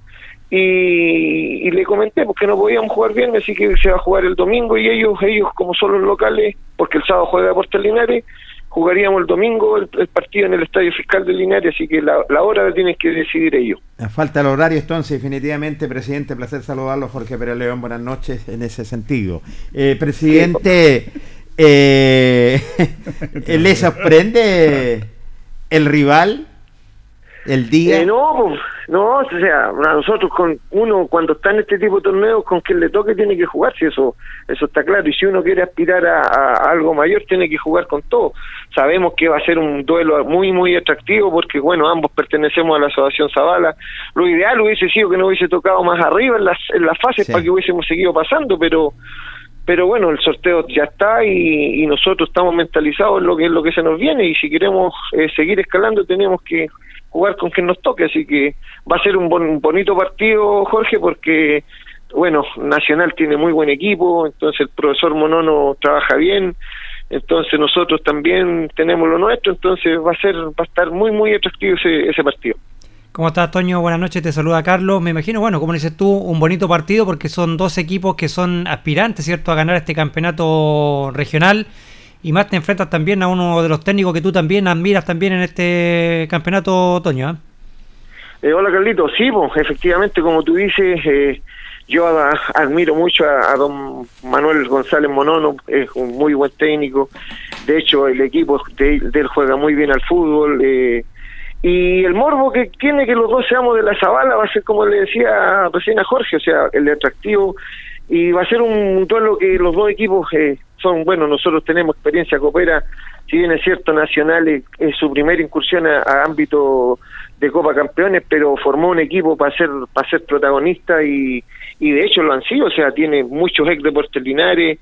y, le comenté porque no podíamos jugar bien, así que se va a jugar el domingo y ellos, ellos como son los locales, porque el sábado juega Deportes Linares, jugaríamos el domingo el, el partido en el Estadio Fiscal de Linares, así que la, la hora la tienen que decidir ellos. Falta el horario entonces, definitivamente, presidente, placer saludarlo, Jorge Pérez León, buenas noches en ese sentido. Eh, presidente, eh, ¿le sorprende el rival, el día? Eh, no, pues, no, o sea, a nosotros con uno cuando está en este tipo de torneos con quien le toque tiene que jugar, si eso eso está claro, y si uno quiere aspirar a, a- a algo mayor tiene que jugar con todo. Sabemos que va a ser un duelo muy muy atractivo porque bueno, ambos pertenecemos a la Asociación Zavala. Lo ideal hubiese sido que no hubiese tocado más arriba en las en las fases Sí. para que hubiésemos seguido pasando, pero pero bueno, el sorteo ya está y, y nosotros estamos mentalizados en lo que es lo que se nos viene y si queremos eh, seguir escalando tenemos que jugar con quien nos toque, así que va a ser un, bon- un bonito partido, Jorge, porque bueno, Nacional tiene muy buen equipo, entonces el profesor Monono trabaja bien, entonces nosotros también tenemos lo nuestro, entonces va a ser va a estar muy muy atractivo ese, ese partido. ¿Cómo estás, Toño? Buenas noches, te saluda Carlos. Me imagino, bueno, como dices tú, un bonito partido porque son dos equipos que son aspirantes, ¿cierto?, a ganar este campeonato regional. Y más te enfrentas también a uno de los técnicos que tú también admiras también en este campeonato, Toño. ¿eh? Eh, hola Carlito, sí, pues, efectivamente, como tú dices, eh, yo admiro mucho a, don Manuel González Monono, es un muy buen técnico, de hecho el equipo de, de él juega muy bien al fútbol, eh, y el morbo que tiene que los dos seamos de la Zabala va a ser como le decía recién a Jorge, o sea, el atractivo, y va a ser un duelo que los dos equipos eh, son, bueno, nosotros tenemos experiencia coopera, si bien es cierto, Nacional es, su primera incursión a, ámbito de Copa Campeones, pero formó un equipo para ser para ser protagonista y, y de hecho lo han sido, o sea, tiene muchos ex deportes Linares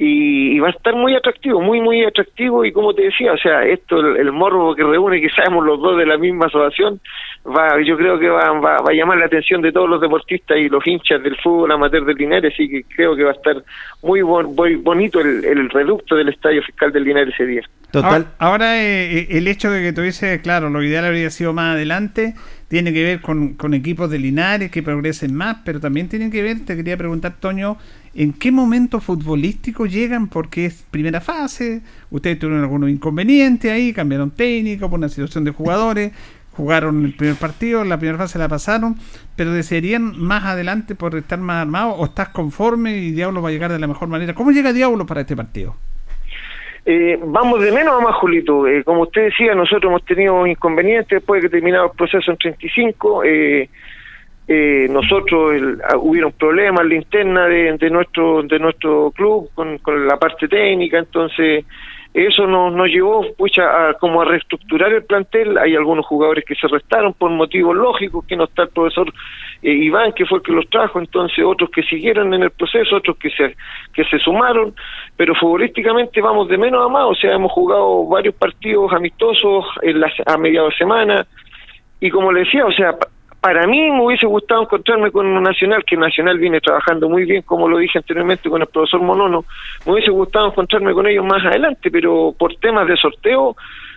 y, y va a estar muy atractivo, muy muy atractivo y como te decía, o sea, esto el, el morbo que reúne que sabemos los dos de la misma asociación, va yo creo que va, va, va a llamar la atención de todos los deportistas y los hinchas del fútbol amateur de Linares, así que creo que va a estar muy, bon- muy bonito el, el reducto del Estadio Fiscal del Linares ese día. Total. Ahora, ahora, eh, el hecho de que tuviese, claro, lo ideal habría sido más adelante, tiene que ver con, con equipos de Linares que progresen más, pero también tiene que ver, te quería preguntar, Toño, ¿en qué momento futbolístico llegan? Porque es primera fase, ustedes tuvieron algunos inconvenientes ahí, cambiaron técnico por una situación de jugadores, jugaron el primer partido, la primera fase la pasaron, pero desearían más adelante por estar más armados o estás conforme y Diablo va a llegar de la mejor manera. ¿Cómo llega Diablo para este partido? Eh, vamos de menos a más, Julito. Eh, como usted decía, nosotros hemos tenido inconvenientes después de que terminado el proceso en 35. Eh, eh, nosotros el- ah, hubieron problemas en la interna de, de nuestro de nuestro club con, con la parte técnica, entonces eso nos, nos llevó pucha, a, como a reestructurar el plantel. Hay algunos jugadores que se restaron por motivos lógicos, que no está el profesor eh, Iván, que fue el que los trajo, entonces otros que siguieron en el proceso, otros que se, que se sumaron, pero futbolísticamente vamos de menos a más, o sea, hemos jugado varios partidos amistosos en la, a mediados de semana, y como le decía, o sea, para mí me hubiese gustado encontrarme con un Nacional, que Nacional viene trabajando muy bien, como lo dije anteriormente con el profesor Monono, me hubiese gustado encontrarme con ellos más adelante, pero por temas de sorteo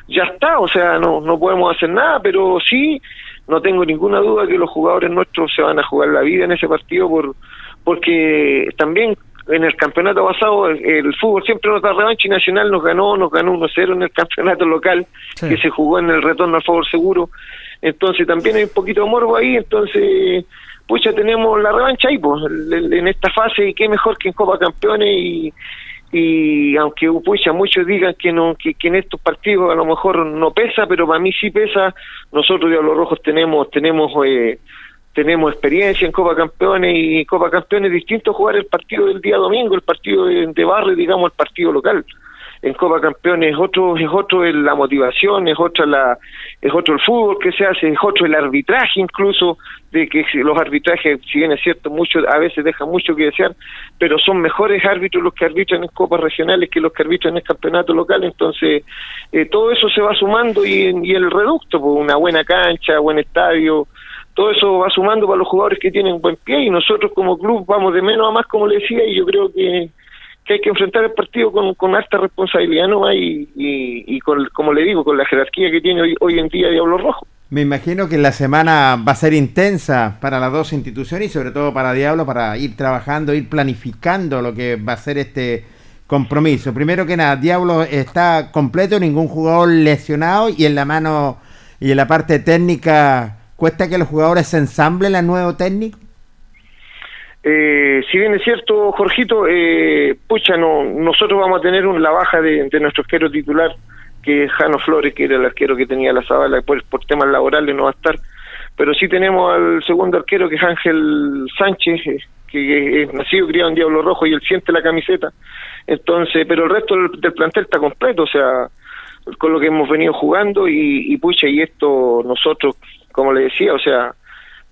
ya está, o sea, no, no podemos hacer nada, pero sí, no tengo ninguna duda que los jugadores nuestros se van a jugar la vida en ese partido por porque también en el campeonato pasado el, el fútbol siempre nos da revancha y Nacional nos ganó, nos ganó 1-0 en el campeonato local Sí. que se jugó en el retorno al favor seguro. Entonces también hay un poquito de morbo ahí, entonces pucha tenemos la revancha ahí pues en esta fase y qué mejor que en Copa Campeones y y aunque pucha muchos digan que no que, que en estos partidos a lo mejor no pesa pero para mí sí pesa nosotros Diablos Rojos tenemos tenemos eh, tenemos experiencia en Copa Campeones y Copa Campeones es distinto jugar el partido del día domingo el partido de barrio digamos el partido local en Copa Campeones es otro es otro la motivación es otra la es otro el fútbol que se hace es otro el arbitraje incluso de que los arbitrajes si bien es cierto mucho a veces dejan mucho que desear pero son mejores árbitros los que arbitran en copas regionales que los que arbitran en el campeonato local entonces eh, todo eso se va sumando y, y el reducto pues, una buena cancha buen estadio todo eso va sumando para los jugadores que tienen buen pie y nosotros como club vamos de menos a más como le decía y yo creo que hay que enfrentar el partido con, con responsabilidad nomás y, y, como le digo, con la jerarquía que tiene hoy, en día Diablo Rojo. Me imagino que la semana va a ser intensa para las dos instituciones y sobre todo para Diablo para ir trabajando, ir planificando lo que va a ser este compromiso. Primero que nada, Diablo está completo, ningún jugador lesionado y en la mano y en la parte técnica cuesta que los jugadores se ensamblen al nuevo técnico. Eh, si bien es cierto, Jorgito, eh, pucha, no, nosotros vamos a tener un, la baja de, nuestro arquero titular, que es Jano Flores, que era el arquero que tenía la Zabala, por, por temas laborales no va a estar. Pero sí tenemos al segundo arquero, que es Ángel Sánchez, eh, que es nacido criado en Diablo Rojo y él siente la camiseta. Entonces, pero el resto del, plantel está completo, o sea, con lo que hemos venido jugando y pucha, y esto nosotros, como le decía, o sea,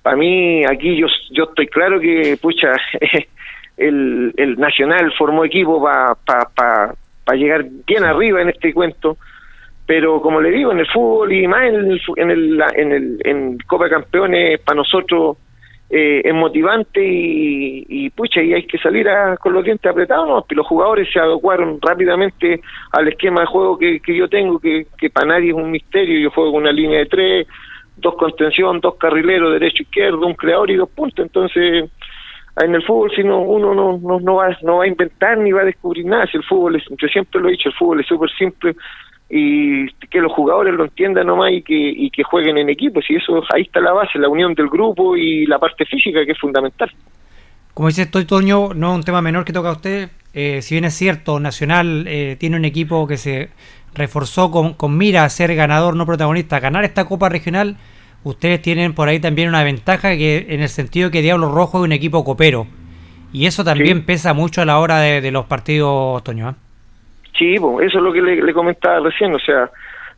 para mí aquí yo yo estoy claro que pucha el, el Nacional formó equipo para pa, pa, llegar bien arriba en este cuento, pero como le digo, en el fútbol y más en el, en el, en el en Copa Campeones, para nosotros eh, es motivante y, y pucha, y hay que salir a- con los dientes apretados, ¿no? Los jugadores se adecuaron rápidamente al esquema de juego que, que yo tengo, que, que para nadie es un misterio, yo juego con una línea de tres, dos contención, dos carrileros, derecho izquierdo, un creador y dos puntos, entonces en el fútbol si no uno no, no, no va no va a inventar ni va a descubrir nada. Si el fútbol es, yo siempre lo he dicho el fútbol es súper simple y que los jugadores lo entiendan nomás y que y que jueguen en equipo. Y eso ahí está la base la unión del grupo y la parte física que es fundamental. Como dice estoy Toño, no es un tema menor que toca a usted. Eh, si bien es cierto, Nacional eh, tiene un equipo que se reforzó con, con mira a ser ganador, no protagonista, ganar esta Copa Regional, ustedes tienen por ahí también una ventaja que en el sentido que Diablo Rojo es un equipo copero. Y eso también Sí. pesa mucho a la hora de, de los partidos, Toño. ¿eh? Sí, eso es lo que le, le comentaba recién, o sea,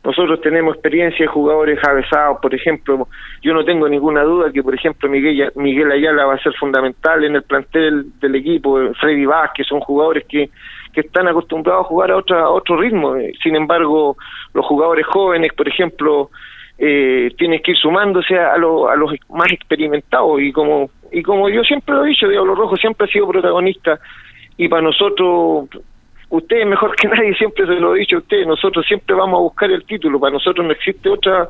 nosotros tenemos experiencia de jugadores avesados, por ejemplo, yo no tengo ninguna duda que, por ejemplo, Miguel, Miguel Ayala va a ser fundamental en el plantel del equipo, Freddy Vázquez, son jugadores que, que están acostumbrados a jugar a, otra, a otro ritmo, eh, sin embargo, los jugadores jóvenes, por ejemplo, eh, tienen que ir sumándose a, lo- a los más experimentados. Y como y como yo siempre lo he dicho, Diablo Rojo siempre ha sido protagonista. Y para nosotros usted mejor que nadie siempre se lo he dicho a usted, nosotros siempre vamos a buscar el título, para nosotros no existe otra,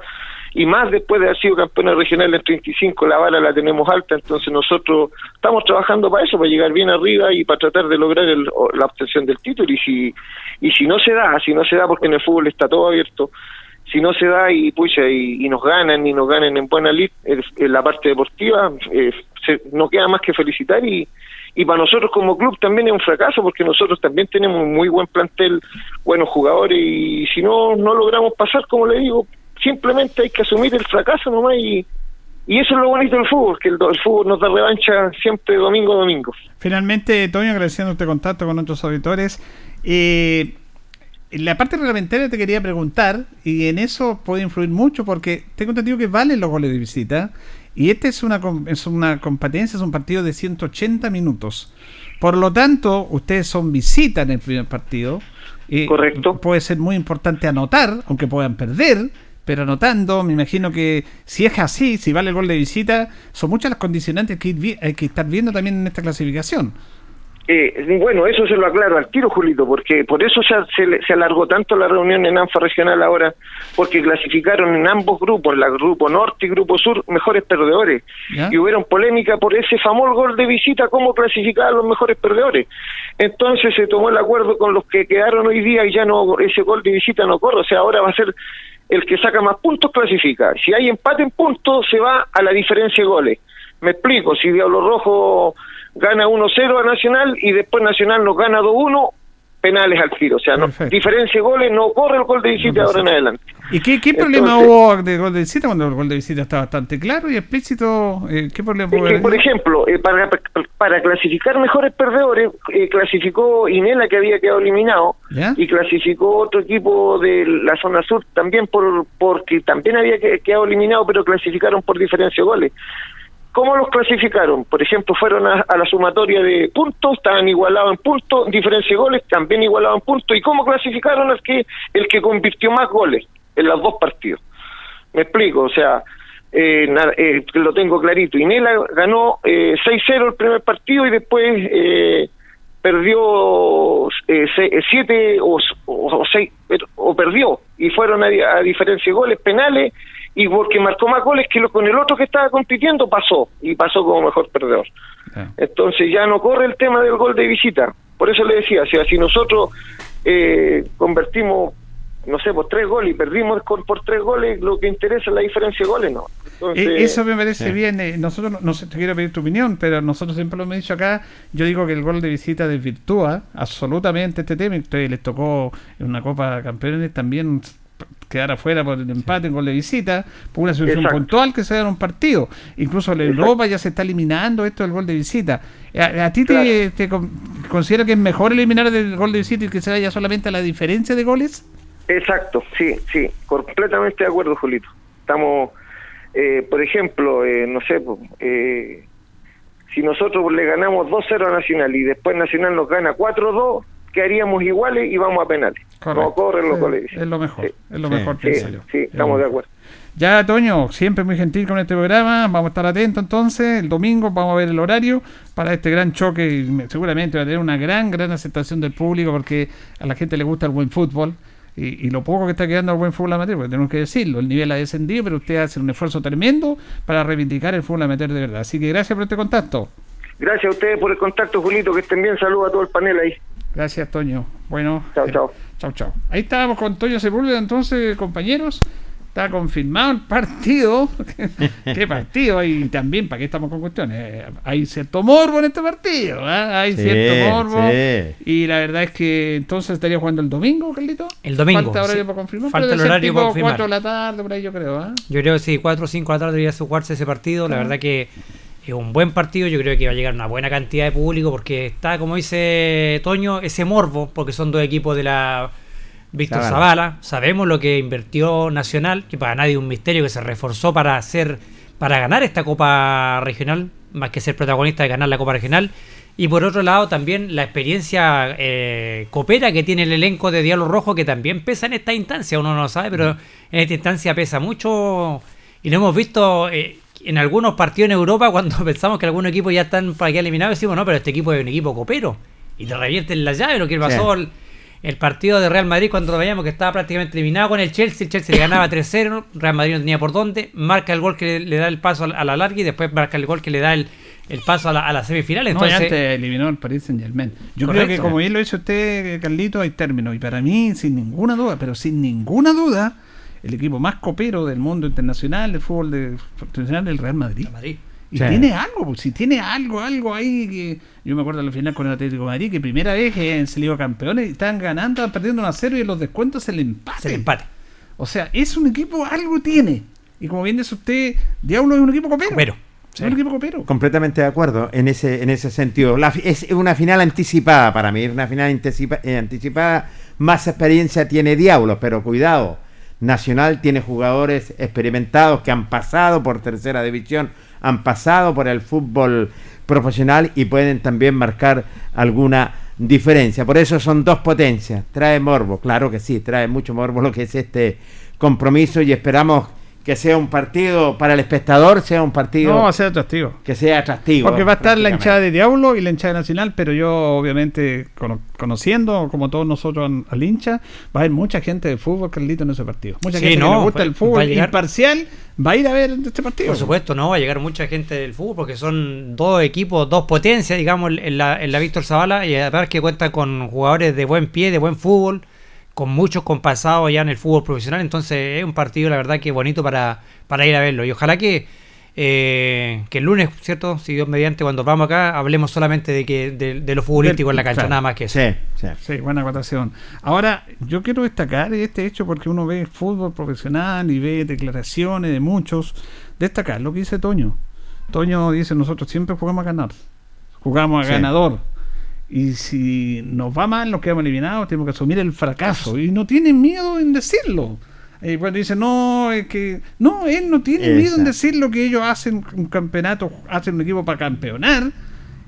y más después de haber sido campeones regionales en 35, la vara la tenemos alta, entonces nosotros estamos trabajando para eso, para llegar bien arriba y para tratar de lograr el- la obtención del título, y si, y si no se da, si no se da porque en el fútbol está todo abierto, si no se da y pucha y, nos ganan y nos ganan en buena lid en, en la parte deportiva eh, se, no queda más que felicitar y, y para nosotros como club también es un fracaso porque nosotros también tenemos un muy buen plantel buenos jugadores y si no no logramos pasar como le digo simplemente hay que asumir el fracaso nomás y y eso es lo bonito del fútbol que el, el fútbol nos da revancha siempre domingo a domingo Finalmente, Toño, agradeciendo este contacto con nuestros auditores. Eh, en la parte reglamentaria te quería preguntar, y en eso puede influir mucho, porque tengo entendido que valen los goles de visita, y este es una, es una competencia, es un partido de 180 minutos. Por lo tanto, ustedes son visita en el primer partido. y Correcto. Puede ser muy importante anotar, aunque puedan perder, pero anotando, me imagino que si es así, si vale el gol de visita, son muchas las condicionantes que hay que estar viendo también en esta clasificación. Eh, bueno, eso se lo aclaro al tiro, Julito, porque por eso se, se, se alargó tanto la reunión en ANFA regional ahora, porque clasificaron en ambos grupos, la grupo norte y grupo sur, mejores perdedores. ¿Ya? Y hubieron polémica por ese famoso gol de visita, cómo clasificar a los mejores perdedores. Entonces se tomó el acuerdo con los que quedaron hoy día y ya no ese gol de visita no corre, o sea, ahora va a ser el que saca más puntos clasifica. Si hay empate en puntos, se va a la diferencia de goles. Me explico, si Diablo Rojo gana 1-0 a Nacional y después Nacional nos gana 2-1, penales al tiro. O sea, no, Perfecto. diferencia de goles, no corre el gol de visita ahora en adelante. ¿Y qué, qué problema Entonces- hubo de gol de visita cuando el gol de visita está bastante claro y explícito? Eh, ¿Qué problema Es que, por ejemplo, eh, para, para clasificar mejores perdedores, eh, clasificó Inela, que había quedado eliminado, ¿Ya? y clasificó otro equipo de la zona sur también por porque también había que- quedado eliminado, pero clasificaron por diferencia de goles. ¿Cómo los clasificaron? Por ejemplo, fueron a, a la sumatoria de puntos, estaban igualados en puntos, diferencia de goles, también igualados en puntos. ¿Y cómo clasificaron el que el que convirtió más goles en los dos partidos? Me explico, o sea, eh, eh, lo tengo clarito. Inela ganó eh, 6-0 el primer partido y después eh, perdió 7 o 6 o perdió y fueron a, a diferencia de goles penales y porque marcó más goles que lo, con el otro que estaba compitiendo pasó y pasó como mejor perdedor. Entonces ya no corre el tema del gol de visita. Por eso le decía, o sea, si nosotros eh, convertimos, no sé, por tres goles y perdimos por, por tres goles, lo que interesa es la diferencia de goles, ¿no? Entonces, Eh, Eso me parece Sí. bien. eh, Nosotros, no, no sé, te quiero pedir tu opinión, pero nosotros siempre lo hemos dicho acá. Yo digo que el gol de visita desvirtúa absolutamente este tema. Ustedes les tocó en una Copa de Campeones también quedar afuera por el empate en gol de visita, por una Exacto. puntual que se da en un partido. Incluso Exacto. Europa ya se está eliminando esto del gol de visita. ¿A, a ti te, Claro. te con- considera que es mejor eliminar el gol de visita y que se vaya solamente a la diferencia de goles? Exacto, sí, sí, completamente de acuerdo, Julito. Estamos, eh, por ejemplo, eh, no sé, eh, si nosotros le ganamos 2-0 a Nacional y después Nacional nos gana 4-2, quedaríamos iguales y vamos a penales. Correcto. No corren los goles. Es lo mejor, Sí. es lo mejor, Sí, pienso yo. sí, estamos de acuerdo. Ya, Toño, siempre muy gentil con este programa. Vamos a estar atentos entonces. El domingo vamos a ver el horario para este gran choque. y me- Seguramente va a tener una gran, gran aceptación del público porque a la gente le gusta el buen fútbol. Y, y lo poco que está quedando el buen fútbol amateur, porque tenemos que decirlo, el nivel ha descendido, pero usted hace un esfuerzo tremendo para reivindicar el fútbol amateur de verdad. Así que gracias por este contacto. Gracias a ustedes por el contacto, Julito, que estén bien. Saludos a todo el panel ahí. Gracias, Toño. Bueno, Chao, eh, chao. Chao, chao. Ahí estábamos con Toño Sepúlveda, entonces, compañeros. Está confirmado el partido. ¿Qué partido? Y también, ¿para qué estamos con cuestiones? Eh, hay cierto morbo en este partido. ¿ah? Hay Sí, cierto morbo. sí. Y la verdad es que entonces estaría jugando el domingo, Carlito. El domingo, Falta horario sí. para confirmar. Falta pero el horario tipo para confirmar. 4 de la tarde, por ahí yo creo. ¿ah? Yo creo que sí, 4 o 5 de la tarde debería jugarse ese partido. La verdad que es un buen partido. Yo creo que va a llegar una buena cantidad de público porque está, como dice Toño, ese morbo, porque son dos equipos de la Víctor Zavala. Zavala. Sabemos lo que invirtió Nacional, que para nadie es un misterio que se reforzó para hacer, para ganar esta Copa Regional, más que ser protagonista de ganar la Copa Regional. Y por otro lado, también la experiencia eh, copera que tiene el elenco de Diablo Rojo, que también pesa en esta instancia, uno no lo sabe, pero en esta instancia pesa mucho. Y lo hemos visto eh, en algunos partidos en Europa, cuando pensamos que algunos equipos ya están para que eliminados, decimos, no, pero este equipo es un equipo copero. Y te revierten la llave, lo que pasó el, el partido de Real Madrid cuando lo veíamos que estaba prácticamente eliminado con el Chelsea. El Chelsea le ganaba 3-0, Real Madrid no tenía por dónde. Marca el gol que le, le da el paso a la, a la larga y después marca el gol que le da el, el paso a la, a la semifinal. No, Entonces, antes eliminó al Paris Saint Germain. Yo Correcto. creo que como bien lo dice usted, Carlito, hay términos. Y para mí, sin ninguna duda, pero sin ninguna duda, el equipo más copero del mundo internacional, del fútbol de, internacional, del Real Madrid. Real Madrid. Y Sí. tiene algo, pues, si tiene algo, algo ahí que. Yo me acuerdo de la final con el Atlético de Madrid, que primera vez que han salido campeones y estaban ganando, estaban perdiendo 1 a 0 y en los descuentos el empate. Se le empate. O sea, es un equipo, algo tiene. Y como bien dice usted, Diablo es un equipo copero. Copero. Es un equipo copero. Completamente de acuerdo en ese, en ese sentido. La fi- es una final anticipada para mí, una final anticipa- eh, anticipada. Más experiencia tiene Diablo, pero cuidado. Nacional tiene jugadores experimentados que han pasado por tercera división, han pasado por el fútbol profesional y pueden también marcar alguna diferencia. Por eso son dos potencias. Trae morbo, claro que sí, trae mucho morbo lo que es este compromiso y esperamos que sea un partido para el espectador, sea un partido No, va a ser atractivo. que sea atractivo. Porque va a estar la hinchada de Diablo y la hinchada Nacional, pero yo obviamente cono- conociendo, como todos nosotros al hincha, va a haber mucha gente de fútbol, Carlito, en ese partido. Mucha Sí, gente que no, le gusta va- el fútbol llegar- imparcial, va a ir a ver este partido. Por supuesto, no, va a llegar mucha gente del fútbol porque son dos equipos, dos potencias, digamos, en la, en la Víctor Zavala y además que cuenta con jugadores de buen pie, de buen fútbol, con muchos con pasado ya en el fútbol profesional, entonces es un partido, la verdad, que bonito para, para ir a verlo. Y ojalá que, eh, que el lunes, ¿cierto? Si Dios mediante, cuando vamos acá, hablemos solamente de que de, de lo futbolístico en la cancha, Claro. nada más que eso. Sí, sí. Sí, buena acotación. Ahora, yo quiero destacar este hecho porque uno ve fútbol profesional y ve declaraciones de muchos. Destacar lo que dice Toño. Toño dice, nosotros siempre jugamos a ganar. Jugamos a Sí. ganador. Y si nos va mal, nos quedamos eliminados, tenemos que asumir el fracaso. Y no tiene miedo en decirlo. Y cuando dice, no, es que... No, él no tiene miedo en decir lo que ellos hacen un campeonato, hacen un equipo para campeonar.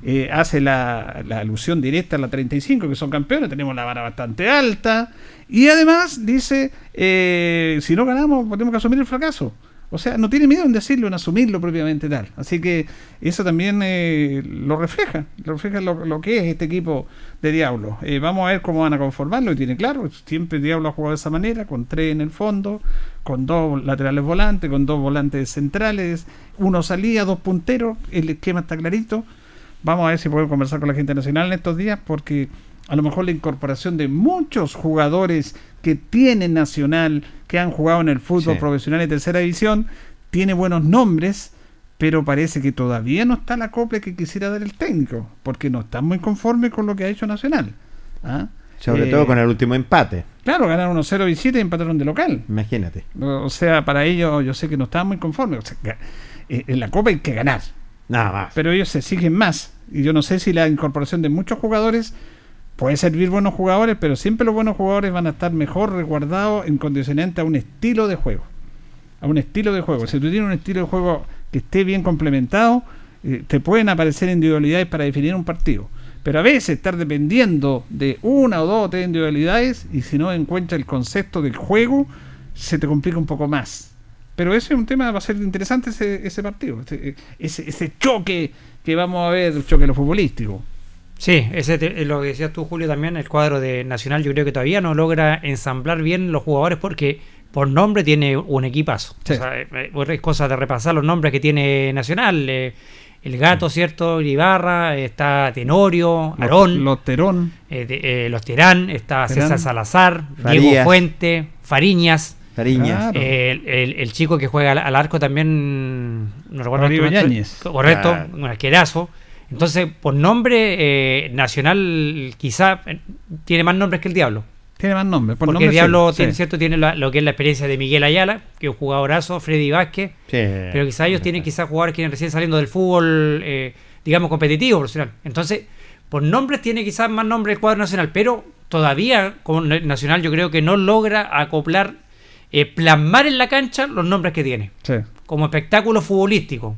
Eh, hace la, la alusión directa a la 35, que son campeones, tenemos la vara bastante alta. Y además dice, eh, si no ganamos, tenemos que asumir el fracaso. O sea, no tiene miedo en decirlo, en asumirlo propiamente tal. Así que eso también eh, lo refleja, lo refleja lo, que es este equipo de Diablo. Eh, vamos a ver cómo van a conformarlo, y tiene claro, siempre Diablo ha jugado de esa manera, con tres en el fondo, con dos laterales volantes, con dos volantes centrales, uno salía, dos punteros, el esquema está clarito. Vamos a ver si podemos conversar con la gente nacional en estos días, porque a lo mejor la incorporación de muchos jugadores que tiene Nacional, que han jugado en el fútbol Sí. profesional de tercera división, tiene buenos nombres, pero parece que todavía no está la copia que quisiera dar el técnico, porque no está muy conforme con lo que ha hecho Nacional. ¿Ah? Sobre Eh, todo con el último empate, Claro, ganaron 1-0 visita y empataron de local. imagínate. O sea, para ellos yo sé que no estaban muy conformes. O sea, eh, en la Copa hay que ganar, Nada más. pero ellos se exigen más. Y yo no sé si la incorporación de muchos jugadores puede servir buenos jugadores, pero siempre los buenos jugadores van a estar mejor resguardados en condicionante a un estilo de juego. A un estilo de juego. Si tú tienes un estilo de juego que esté bien complementado, eh, te pueden aparecer individualidades para definir un partido. Pero a veces estar dependiendo de una o dos o tres individualidades y si no encuentras el concepto del juego, se te complica un poco más. Pero ese es un tema, va a ser interesante ese, partido, ese, ese, ese choque que vamos a ver, choque lo futbolístico. Sí, ese te- lo que decías tú, Julio, también el cuadro de Nacional yo creo que todavía no logra ensamblar bien los jugadores porque por nombre tiene un equipazo. Sí. O sea, eh, eh, es cosa de repasar los nombres que tiene Nacional. eh, el Gato, ¿cierto? Ibarra, está Tenorio, Aarón, Los Terón. eh, de- eh, los Terán, está Terán. César Salazar, Farías. Diego Fuente, Fariñas. Claro. el, el- el chico que juega al, al arco también, no recuerdo. Correcto, Claro. un arquerazo. Entonces, por nombre, eh, Nacional quizá eh, tiene más nombres que el Diablo. Tiene más nombre. Por porque nombre el Diablo sí, tiene, sí. ¿cierto? tiene la- lo que es la experiencia de Miguel Ayala, que es un jugadorazo, Freddy Vázquez. Sí. Pero quizá ellos tienen quizá jugadores que vienen recién saliendo del fútbol, eh, digamos, competitivo, profesional. Entonces, por nombres tiene quizás más nombre el cuadro nacional, pero todavía el Nacional yo creo que no logra acoplar, eh, plasmar en la cancha los nombres que tiene, Sí. como espectáculo futbolístico.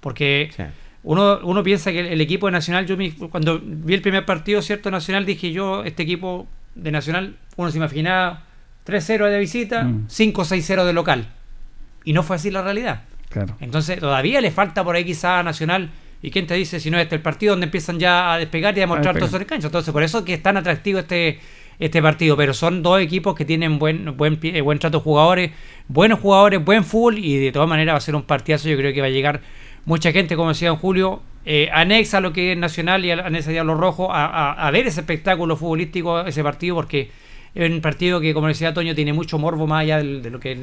Porque Sí. Uno, uno piensa que el, el equipo de Nacional, yo me- cuando vi el primer partido, ¿cierto? Nacional, dije yo, este equipo de Nacional, uno se imaginaba 3-0 de visita, Mm. 5-6-0 de local. Y no fue así la realidad. Claro. Entonces todavía le falta por ahí quizá a Nacional. ¿Y quién te dice si no es este el partido donde empiezan ya a despegar y a demostrar todo sobre cancha? Entonces por eso que es tan atractivo este, este partido. Pero son dos equipos que tienen buen, buen, eh, buen trato de jugadores, buenos jugadores, buen fútbol y de todas maneras va a ser un partidazo. Yo creo que va a llegar mucha gente, como decía en Julio, eh, anexa a lo que es Nacional y anexa a Diablo Rojo a, ver ese espectáculo futbolístico, ese partido, porque es un partido que, como decía Toño, tiene mucho morbo más allá del- de, lo que es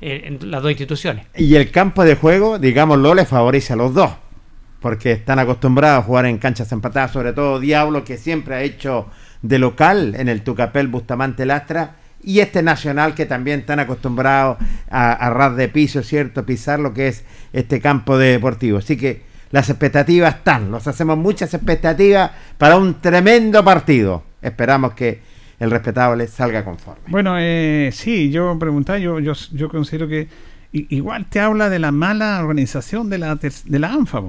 eh, en las dos instituciones. Y el campo de juego, digámoslo, le favorece a los dos. Porque están acostumbrados a jugar en canchas empatadas, sobre todo Diablo, que siempre ha hecho de local en el Tucapel Bustamante Lastra. Y este Nacional, que también están acostumbrados a, a ras de piso, ¿cierto? Pisar lo que es este campo deportivo. Así que las expectativas están. Nos hacemos muchas expectativas para un tremendo partido. Esperamos que el respetable salga conforme. Bueno, eh, sí, yo preguntaba, yo, yo, yo considero que igual te habla de la mala organización de la, de la ANFA.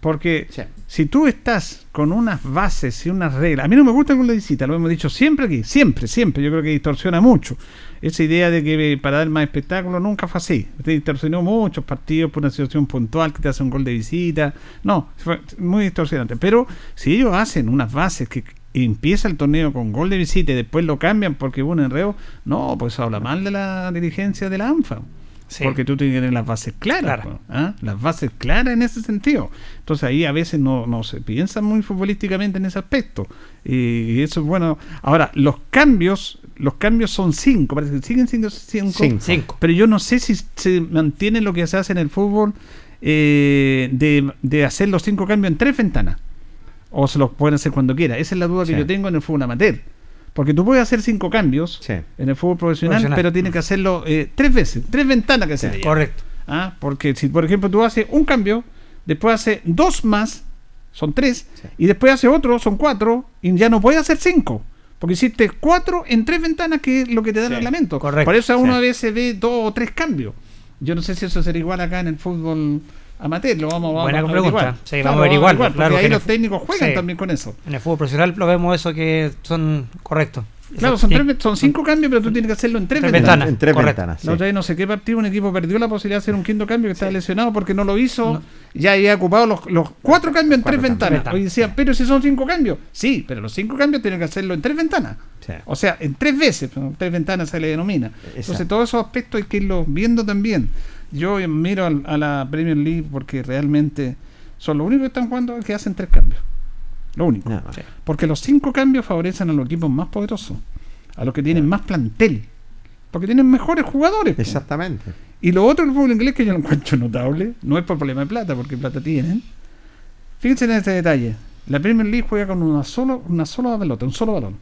Porque Sí. si tú estás con unas bases y unas reglas, a mí no me gusta el gol de visita, lo hemos dicho siempre aquí, siempre, siempre, yo creo que distorsiona mucho. Esa idea de que eh, para dar más espectáculo nunca fue así. Te distorsionó muchos partidos por una situación puntual que te hace un gol de visita. No, fue muy distorsionante. Pero si ellos hacen unas bases que empieza el torneo con gol de visita y después lo cambian porque hubo un enreo, no, pues habla mal de la dirigencia de la ANFA. Sí. Porque tú tienes que tener las bases claras. ¿ah? Las bases claras en ese sentido. Entonces ahí a veces no, no se piensa muy futbolísticamente en ese aspecto. Y eso es bueno. Ahora, los cambios, los cambios son cinco, parece que siguen siendo cinco. Cinco. Cinco. Pero yo no sé si se mantiene lo que se hace en el fútbol eh, de, de hacer los cinco cambios en tres ventanas. O se los pueden hacer cuando quiera. Esa es la duda que yo tengo en el fútbol amateur. Porque tú puedes hacer cinco cambios Sí. en el fútbol profesional, Profesional. pero tienes que hacerlo eh, tres veces, tres ventanas que se Correcto. ¿Ah? Porque si, por ejemplo, tú haces un cambio, después haces dos más, son tres, Sí. y después hace otro, son cuatro, y ya no puedes hacer cinco. Porque hiciste cuatro en tres ventanas, que es lo que te da el reglamento. correcto. Por eso a uno Sí. a veces ve dos o tres cambios. Yo no sé si eso será igual acá en el fútbol amateur. Lo vamos, vamos Buena a pregunta. averiguar. Sí, vamos a averiguar, porque claro, que ahí los técnicos juegan sí. también con eso. En el fútbol profesional lo vemos eso que son correctos. Claro, son, tres, son cinco cambios, pero tú tienes que hacerlo en tres, Tres ventanas. ventanas. En tres correcto. ventanas. La sí. otra vez no sé qué partido, un equipo perdió la posibilidad de hacer un quinto cambio que estaba lesionado porque no lo hizo. No. Ya había ocupado los, los cuatro cambios en Cuatro tres cambios. ventanas. Hoy decían, pero si son cinco cambios. Sí, pero los cinco cambios tienen que hacerlo en tres ventanas. Sí. O sea, en tres veces, tres ventanas se le denomina. Entonces, todos esos aspectos hay que irlos viendo también. Yo miro al- a la Premier League porque realmente son los únicos que están jugando que hacen tres cambios. Lo único. No, Porque los cinco cambios favorecen a los equipos más poderosos, a los que tienen más plantel, porque tienen mejores jugadores. Exactamente. Y lo otro del fútbol inglés que yo lo encuentro notable, no es por problema de plata, porque plata tienen. Fíjense en este detalle. La Premier League juega con una solo, una sola pelota, un solo balón.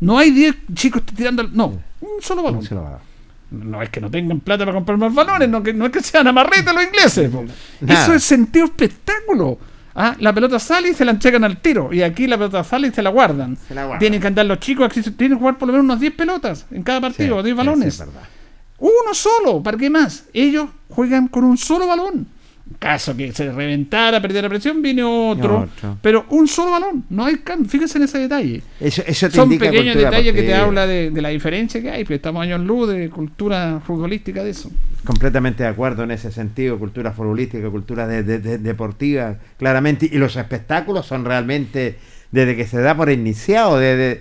No hay 10 chicos tirando, no, un solo balón. No se lo va a dar. No es que no tengan plata para comprar más balones, no, que, no es que sean amarretas los ingleses. Nada. Eso es sentido espectáculo. Ah, la pelota sale y se la entregan al tiro. Y aquí la pelota sale y se la guardan. Se la guardan. Tienen que andar los chicos, aquí tienen que jugar por lo menos unas 10 pelotas en cada partido, Sí, 10 sí, balones. sí. Uno solo, ¿para qué más? Ellos juegan con un solo balón. Caso que se reventara, perdiera presión, viene otro. Otro. Pero un solo balón, no hay cambio. Fíjense en ese detalle. Eso, eso te Son indica pequeños detalles que te habla de, de la diferencia que hay, pero estamos años luz de cultura futbolística de eso. Completamente de acuerdo en ese sentido, cultura futbolística, cultura de- deportiva, claramente. Y los espectáculos son realmente, desde que se da por iniciado, desde,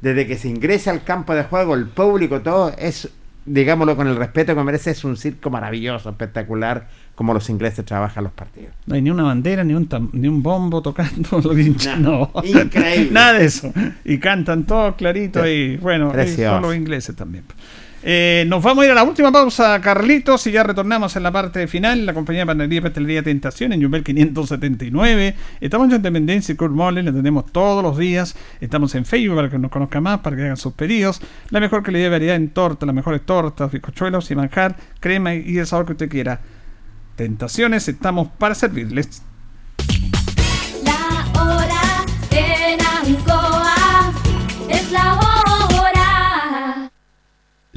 desde que se ingresa al campo de juego, el público, todo, es, digámoslo con el respeto que merece, es un circo maravilloso, espectacular, como los ingleses trabajan los partidos. No hay ni una bandera, ni un, tam- ni un bombo tocando los hinchas, no. Increíble. Nada de eso. Y cantan todos clarito y bueno, y son los ingleses también. Eh, nos vamos a ir a la última pausa, Carlitos, y ya retornamos en la parte final. La compañía de panadería y pastelería Tentación en Jumbel 579. Estamos en Independencia y Kurt Moller, le tenemos todos los días. Estamos en Facebook para que nos conozca más, para que hagan sus pedidos. La mejor calidad y variedad en torta, las mejores tortas, bizcochuelos y manjar, crema y el sabor que usted quiera. Tentaciones, estamos para servirles. La hora en Ancoa es la hora.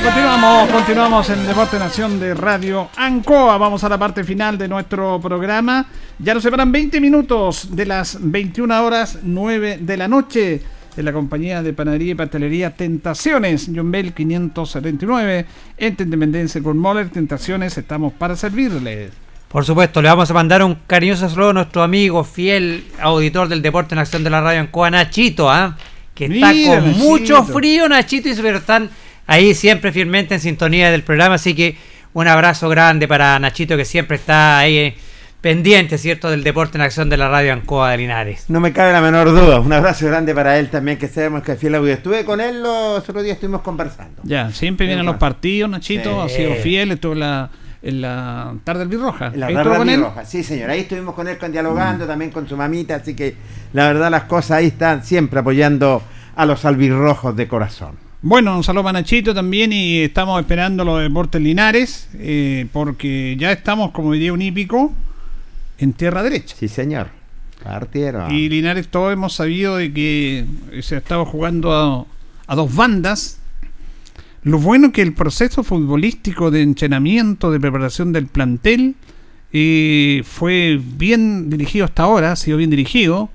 Bien, continuamos, continuamos en Deporte Nación de Radio Ancoa. Vamos a la parte final de nuestro programa. Ya nos separan 20 minutos de las 21 horas 9 de la noche de la compañía de panadería y pastelería Tentaciones, John Bell 579, en Independencia con Moller Tentaciones, estamos para servirles. Por supuesto, le vamos a mandar un cariñoso saludo a nuestro amigo fiel auditor del Deporte en Acción de la Radio Ancoa, Nachito, ¿ah? que está Mira, con Nachito. mucho frío, Nachito, y pero están ahí siempre firmemente en sintonía del programa, así que un abrazo grande para Nachito que siempre está ahí eh, pendiente, ¿cierto?, del Deporte en Acción de la Radio Ancoa de Linares. No me cabe la menor duda. Un abrazo grande para él también, que sabemos que es fiel audio. Estuve con él los otros días, estuvimos conversando. Ya, siempre vienen los partidos, Nachito, Sí. ha sido fiel, estuvo en la, en la tarde del Birroja. La él. Roja. Sí, señor. Ahí estuvimos con él con dialogando, también con su mamita. Así que la verdad, las cosas ahí están siempre apoyando a los albirrojos de corazón. Bueno, un saludo Nachito también y estamos esperando los deportes Linares eh, porque ya estamos, como diría un hípico, en tierra derecha. Sí, señor. Partieron. Y Linares todos hemos sabido de que se ha estado jugando a, a dos bandas. Lo bueno es que el proceso futbolístico de entrenamiento, de preparación del plantel, eh, fue bien dirigido hasta ahora, ha sido bien dirigido.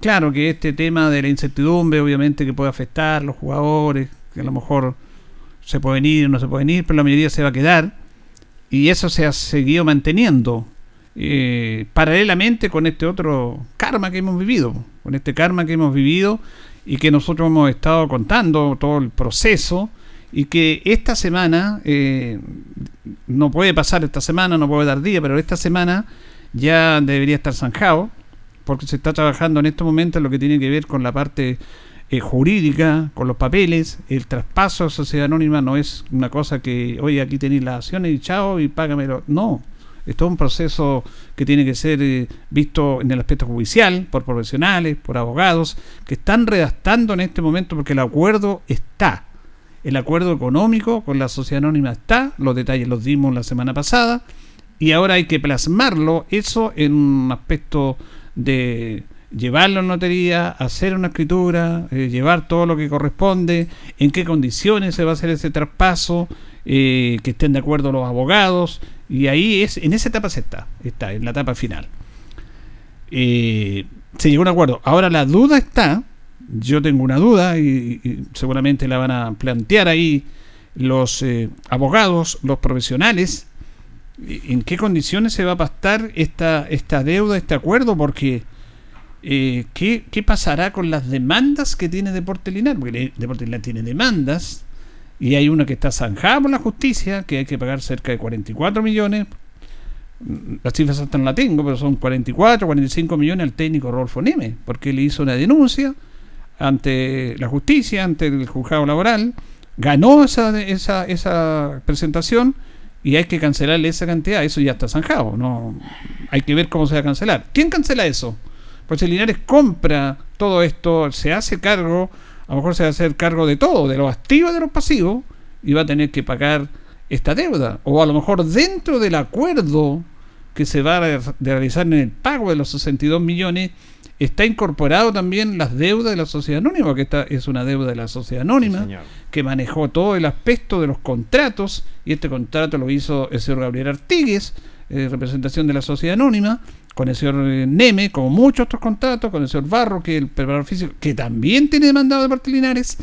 Claro que este tema de la incertidumbre, obviamente que puede afectar a los jugadores, que a lo mejor se pueden ir o no se pueden ir, pero la mayoría se va a quedar. Y eso se ha seguido manteniendo eh, paralelamente con este otro karma que hemos vivido, con este karma que hemos vivido y que nosotros hemos estado contando todo el proceso y que esta semana, eh, no puede pasar esta semana, no puede dar día, pero esta semana ya debería estar zanjado, porque se está trabajando en estos momentos en lo que tiene que ver con la parte eh, jurídica, con los papeles, el traspaso a sociedad anónima no es una cosa que, oye, aquí tenéis las acciones y chao y págamelo. No, es todo un proceso que tiene que ser eh, visto en el aspecto judicial, por profesionales, por abogados, que están redactando en este momento porque el acuerdo está. El acuerdo económico con la sociedad anónima está, los detalles los dimos la semana pasada, y ahora hay que plasmarlo eso en un aspecto de llevarlo a notaría, hacer una escritura, eh, llevar todo lo que corresponde, en qué condiciones se va a hacer ese traspaso, eh, que estén de acuerdo los abogados, y ahí es, en esa etapa se está, está, en la etapa final. Eh, se llegó a un acuerdo. Ahora la duda está, yo tengo una duda y, y seguramente la van a plantear ahí los eh, abogados, los profesionales, en qué condiciones se va a pastar esta, esta deuda, este acuerdo, porque eh, ¿qué, qué pasará con las demandas que tiene Deporte Linares? Porque le- Deporte Linares tiene demandas y hay una que está zanjada por la justicia, que hay que pagar cerca de 44 millones. Mm, Las cifras hasta no la tengo, pero son 44, 45 millones al técnico Rodolfo Neme, porque él hizo una denuncia ante la justicia, ante el juzgado laboral, ganó esa, esa, esa presentación y hay que cancelarle esa cantidad, eso ya está zanjado, no hay que ver cómo se va a cancelar. ¿Quién cancela eso? Pues si Linares compra todo esto, se hace cargo, a lo mejor se va a hacer cargo de todo, de los activos y de los pasivos, y va a tener que pagar esta deuda. O a lo mejor dentro del acuerdo que se va a realizar en el pago de los 62 millones, está incorporado también las deudas de la sociedad anónima, que esta es una deuda de la sociedad anónima que manejó todo el aspecto de los contratos, y este contrato lo hizo el señor Gabriel Artigues, eh, representación de la sociedad anónima, con el señor eh, Neme, como muchos otros contratos, con el señor Barro, que es el preparador físico, que también tiene demandado de parte Linares.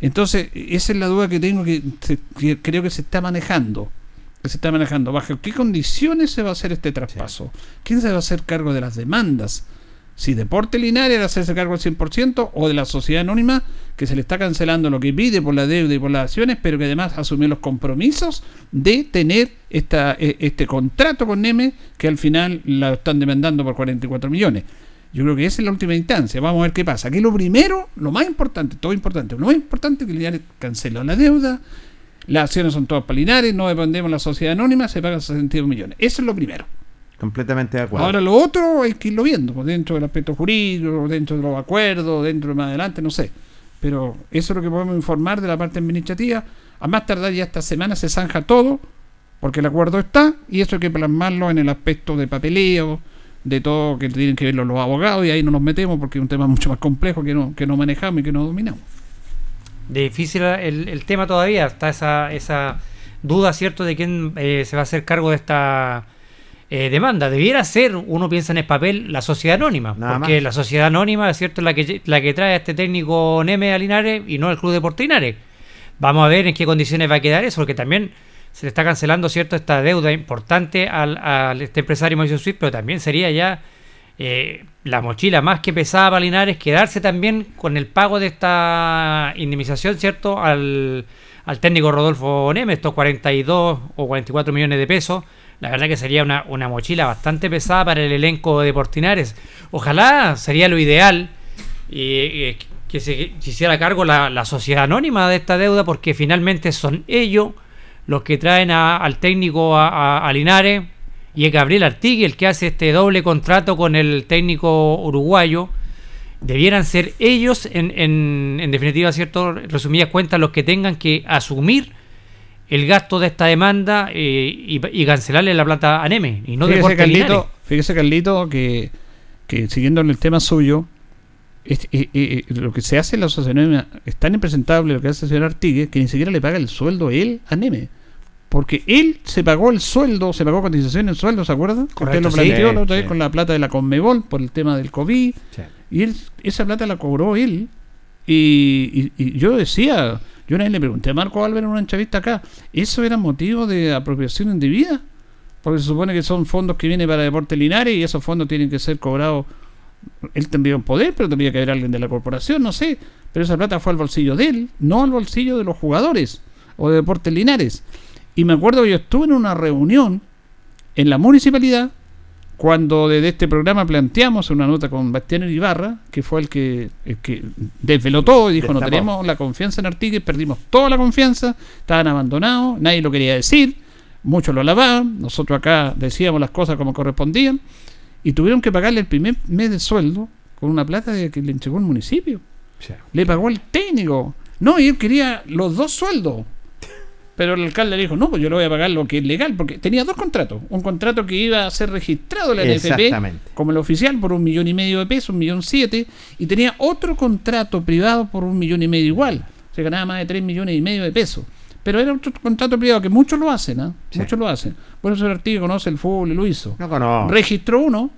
Entonces, esa es la duda que tengo que, se- que creo que se está manejando. Que se está manejando. ¿Bajo qué condiciones se va a hacer este traspaso? ¿Quién se va a hacer cargo de las demandas? Si Deporte Linares a hacerse cargo al 100% o de la sociedad anónima que se le está cancelando lo que pide por la deuda y por las acciones, pero que además asumió los compromisos de tener esta, eh, este contrato con Neme que al final la están demandando por 44 millones. Yo creo que esa es la última instancia. Vamos a ver qué pasa. Aquí lo primero, lo más importante, todo importante, lo más importante es que Linares canceló la deuda, las acciones son todas para Linares, no dependemos de la sociedad anónima, se pagan 62 millones. Eso es lo primero. Completamente de acuerdo. Ahora lo otro hay que irlo viendo, pues, dentro del aspecto jurídico, dentro de los acuerdos, dentro de más adelante, no sé. Pero eso es lo que podemos informar de la parte administrativa. A más tardar ya esta semana se zanja todo, porque el acuerdo está, y eso hay que plasmarlo en el aspecto de papeleo, de todo que tienen que ver los abogados, y ahí no nos metemos porque es un tema mucho más complejo que no, que no manejamos y que no dominamos. difícil el, el tema todavía. Está esa, esa duda, ¿cierto?, de quién eh, se va a hacer cargo de esta eh, demanda. Debiera ser, uno piensa en el papel, la sociedad anónima. Nada porque más. la sociedad anónima, ¿cierto?, es la que, la que trae a este técnico Neme a Linares y no el Club Deportivo Linares. Vamos a ver en qué condiciones va a quedar eso, porque también se le está cancelando, ¿cierto?, esta deuda importante al, al este empresario Mauricio Suiz, pero también sería ya eh, la mochila más que pesada para Linares, quedarse también con el pago de esta indemnización, ¿cierto?, al, al técnico Rodolfo Neme, estos 42 o 44 millones de pesos. La verdad que sería una, una mochila bastante pesada para el elenco de Portinares. Ojalá sería lo ideal y que se, hiciera cargo la, la sociedad anónima de esta deuda, porque finalmente son ellos los que traen a- al técnico a, a- a Linares y es Gabriel Artigui el que hace este doble contrato con el técnico uruguayo. Debieran ser ellos, en, en, en definitiva, cierto, resumidas cuentas, los que tengan que asumir el gasto de esta demanda eh, y, y cancelarle la plata a Neme y no fíjese, Carlito, fíjese, Carlito, que, que siguiendo en el tema suyo, es- eh, eh, eh, lo que se hace en la sociedad anónima es tan impresentable lo que hace el señor Artigue que ni siquiera le paga el sueldo él a Neme. Porque él se pagó el sueldo, se pagó cotización en sueldo, ¿se acuerdan? Correcto, Usted lo sí. planteó Sí, la otra vez sí. con la plata de la Conmebol por el tema del COVID. Sí. Y él, esa plata la cobró él. Y, y- y yo decía, yo una vez le pregunté a Marco Álvarez en una entrevista acá, ¿eso era motivo de apropiación indebida? Porque se supone que son fondos que vienen para Deportes Linares y esos fondos tienen que ser cobrados. Él tendría un poder, pero tendría que haber alguien de la corporación, no sé. Pero esa plata fue al bolsillo de él, no al bolsillo de los jugadores o de Deportes Linares. Y me acuerdo que yo estuve en una reunión en la municipalidad cuando desde este programa planteamos una nota con Bastián Ibarra, que fue el que, el que desveló todo y dijo, no tenemos la confianza en Artigues, perdimos toda la confianza, estaban abandonados, nadie lo quería decir, muchos lo alababan, nosotros acá decíamos las cosas como correspondían, y tuvieron que pagarle el primer mes de sueldo con una plata de que le entregó el municipio. Sí. Le pagó el técnico. No, y él quería los dos sueldos. Pero el alcalde le dijo, no, pues yo le voy a pagar lo que es legal, porque tenía dos contratos. Un contrato que iba a ser registrado en la NFP como el oficial por un millón y medio de pesos, un millón siete, y tenía otro contrato privado por un millón y medio igual. Se ganaba más de tres millones y medio de pesos. Pero era otro contrato privado que muchos lo hacen, ¿ah? Sí. Muchos lo hacen. Bueno, ese artículo conoce el fútbol y lo hizo No conozco. registró uno,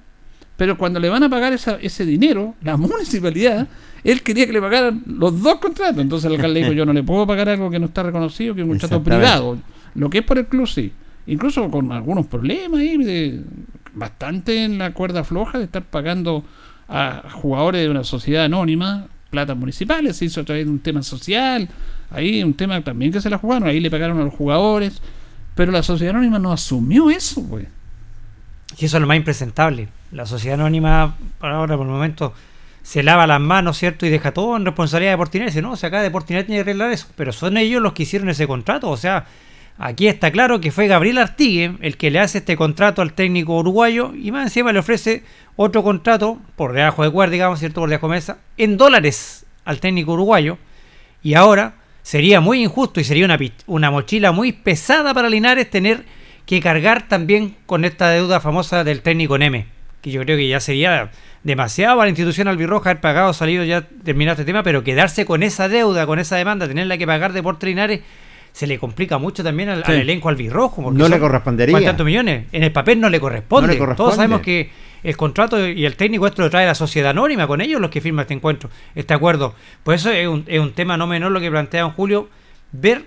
pero cuando le van a pagar esa- ese dinero, la municipalidad, él quería que le pagaran los dos contratos. Entonces el alcalde dijo, yo no le puedo pagar algo que no está reconocido, que es un contrato privado. Lo que es por el club, sí. Incluso con algunos problemas ahí, de, bastante en la cuerda floja de estar pagando a jugadores de una sociedad anónima platas municipales, se hizo a través de un tema social, ahí un tema también que se la jugaron, ahí le pagaron a los jugadores, pero la sociedad anónima no asumió eso, pues. Y eso es lo más impresentable. La sociedad anónima, ahora, por el momento, se lava las manos, ¿cierto? Y deja todo en responsabilidad de. Dice, no, o sea, acá de Portinari tiene que arreglar eso. Pero son ellos los que hicieron ese contrato. O sea, aquí está claro que fue Gabriel Artigue el que le hace este contrato al técnico uruguayo y más encima le ofrece otro contrato por debajo de cuerda, digamos, ¿cierto? Por debajo de mesa, en dólares al técnico uruguayo. Y ahora sería muy injusto y sería una, una mochila muy pesada para Linares tener que cargar también con esta deuda famosa del técnico Neme, que yo creo que ya sería demasiado para la institución albirroja haber pagado, salido ya terminado este tema, pero quedarse con esa deuda, con esa demanda, tenerla que pagar de por Linares, se le complica mucho también al, Sí. al elenco albirrojo. porque No le correspondería. ¿Cuántos millones? En el papel no le corresponde. No le corresponde. Todos sabemos que el contrato y el técnico esto lo trae la sociedad anónima, con ellos los que firma este encuentro, este acuerdo. Por eso es un, es un tema no menor lo que plantea don Julio, ver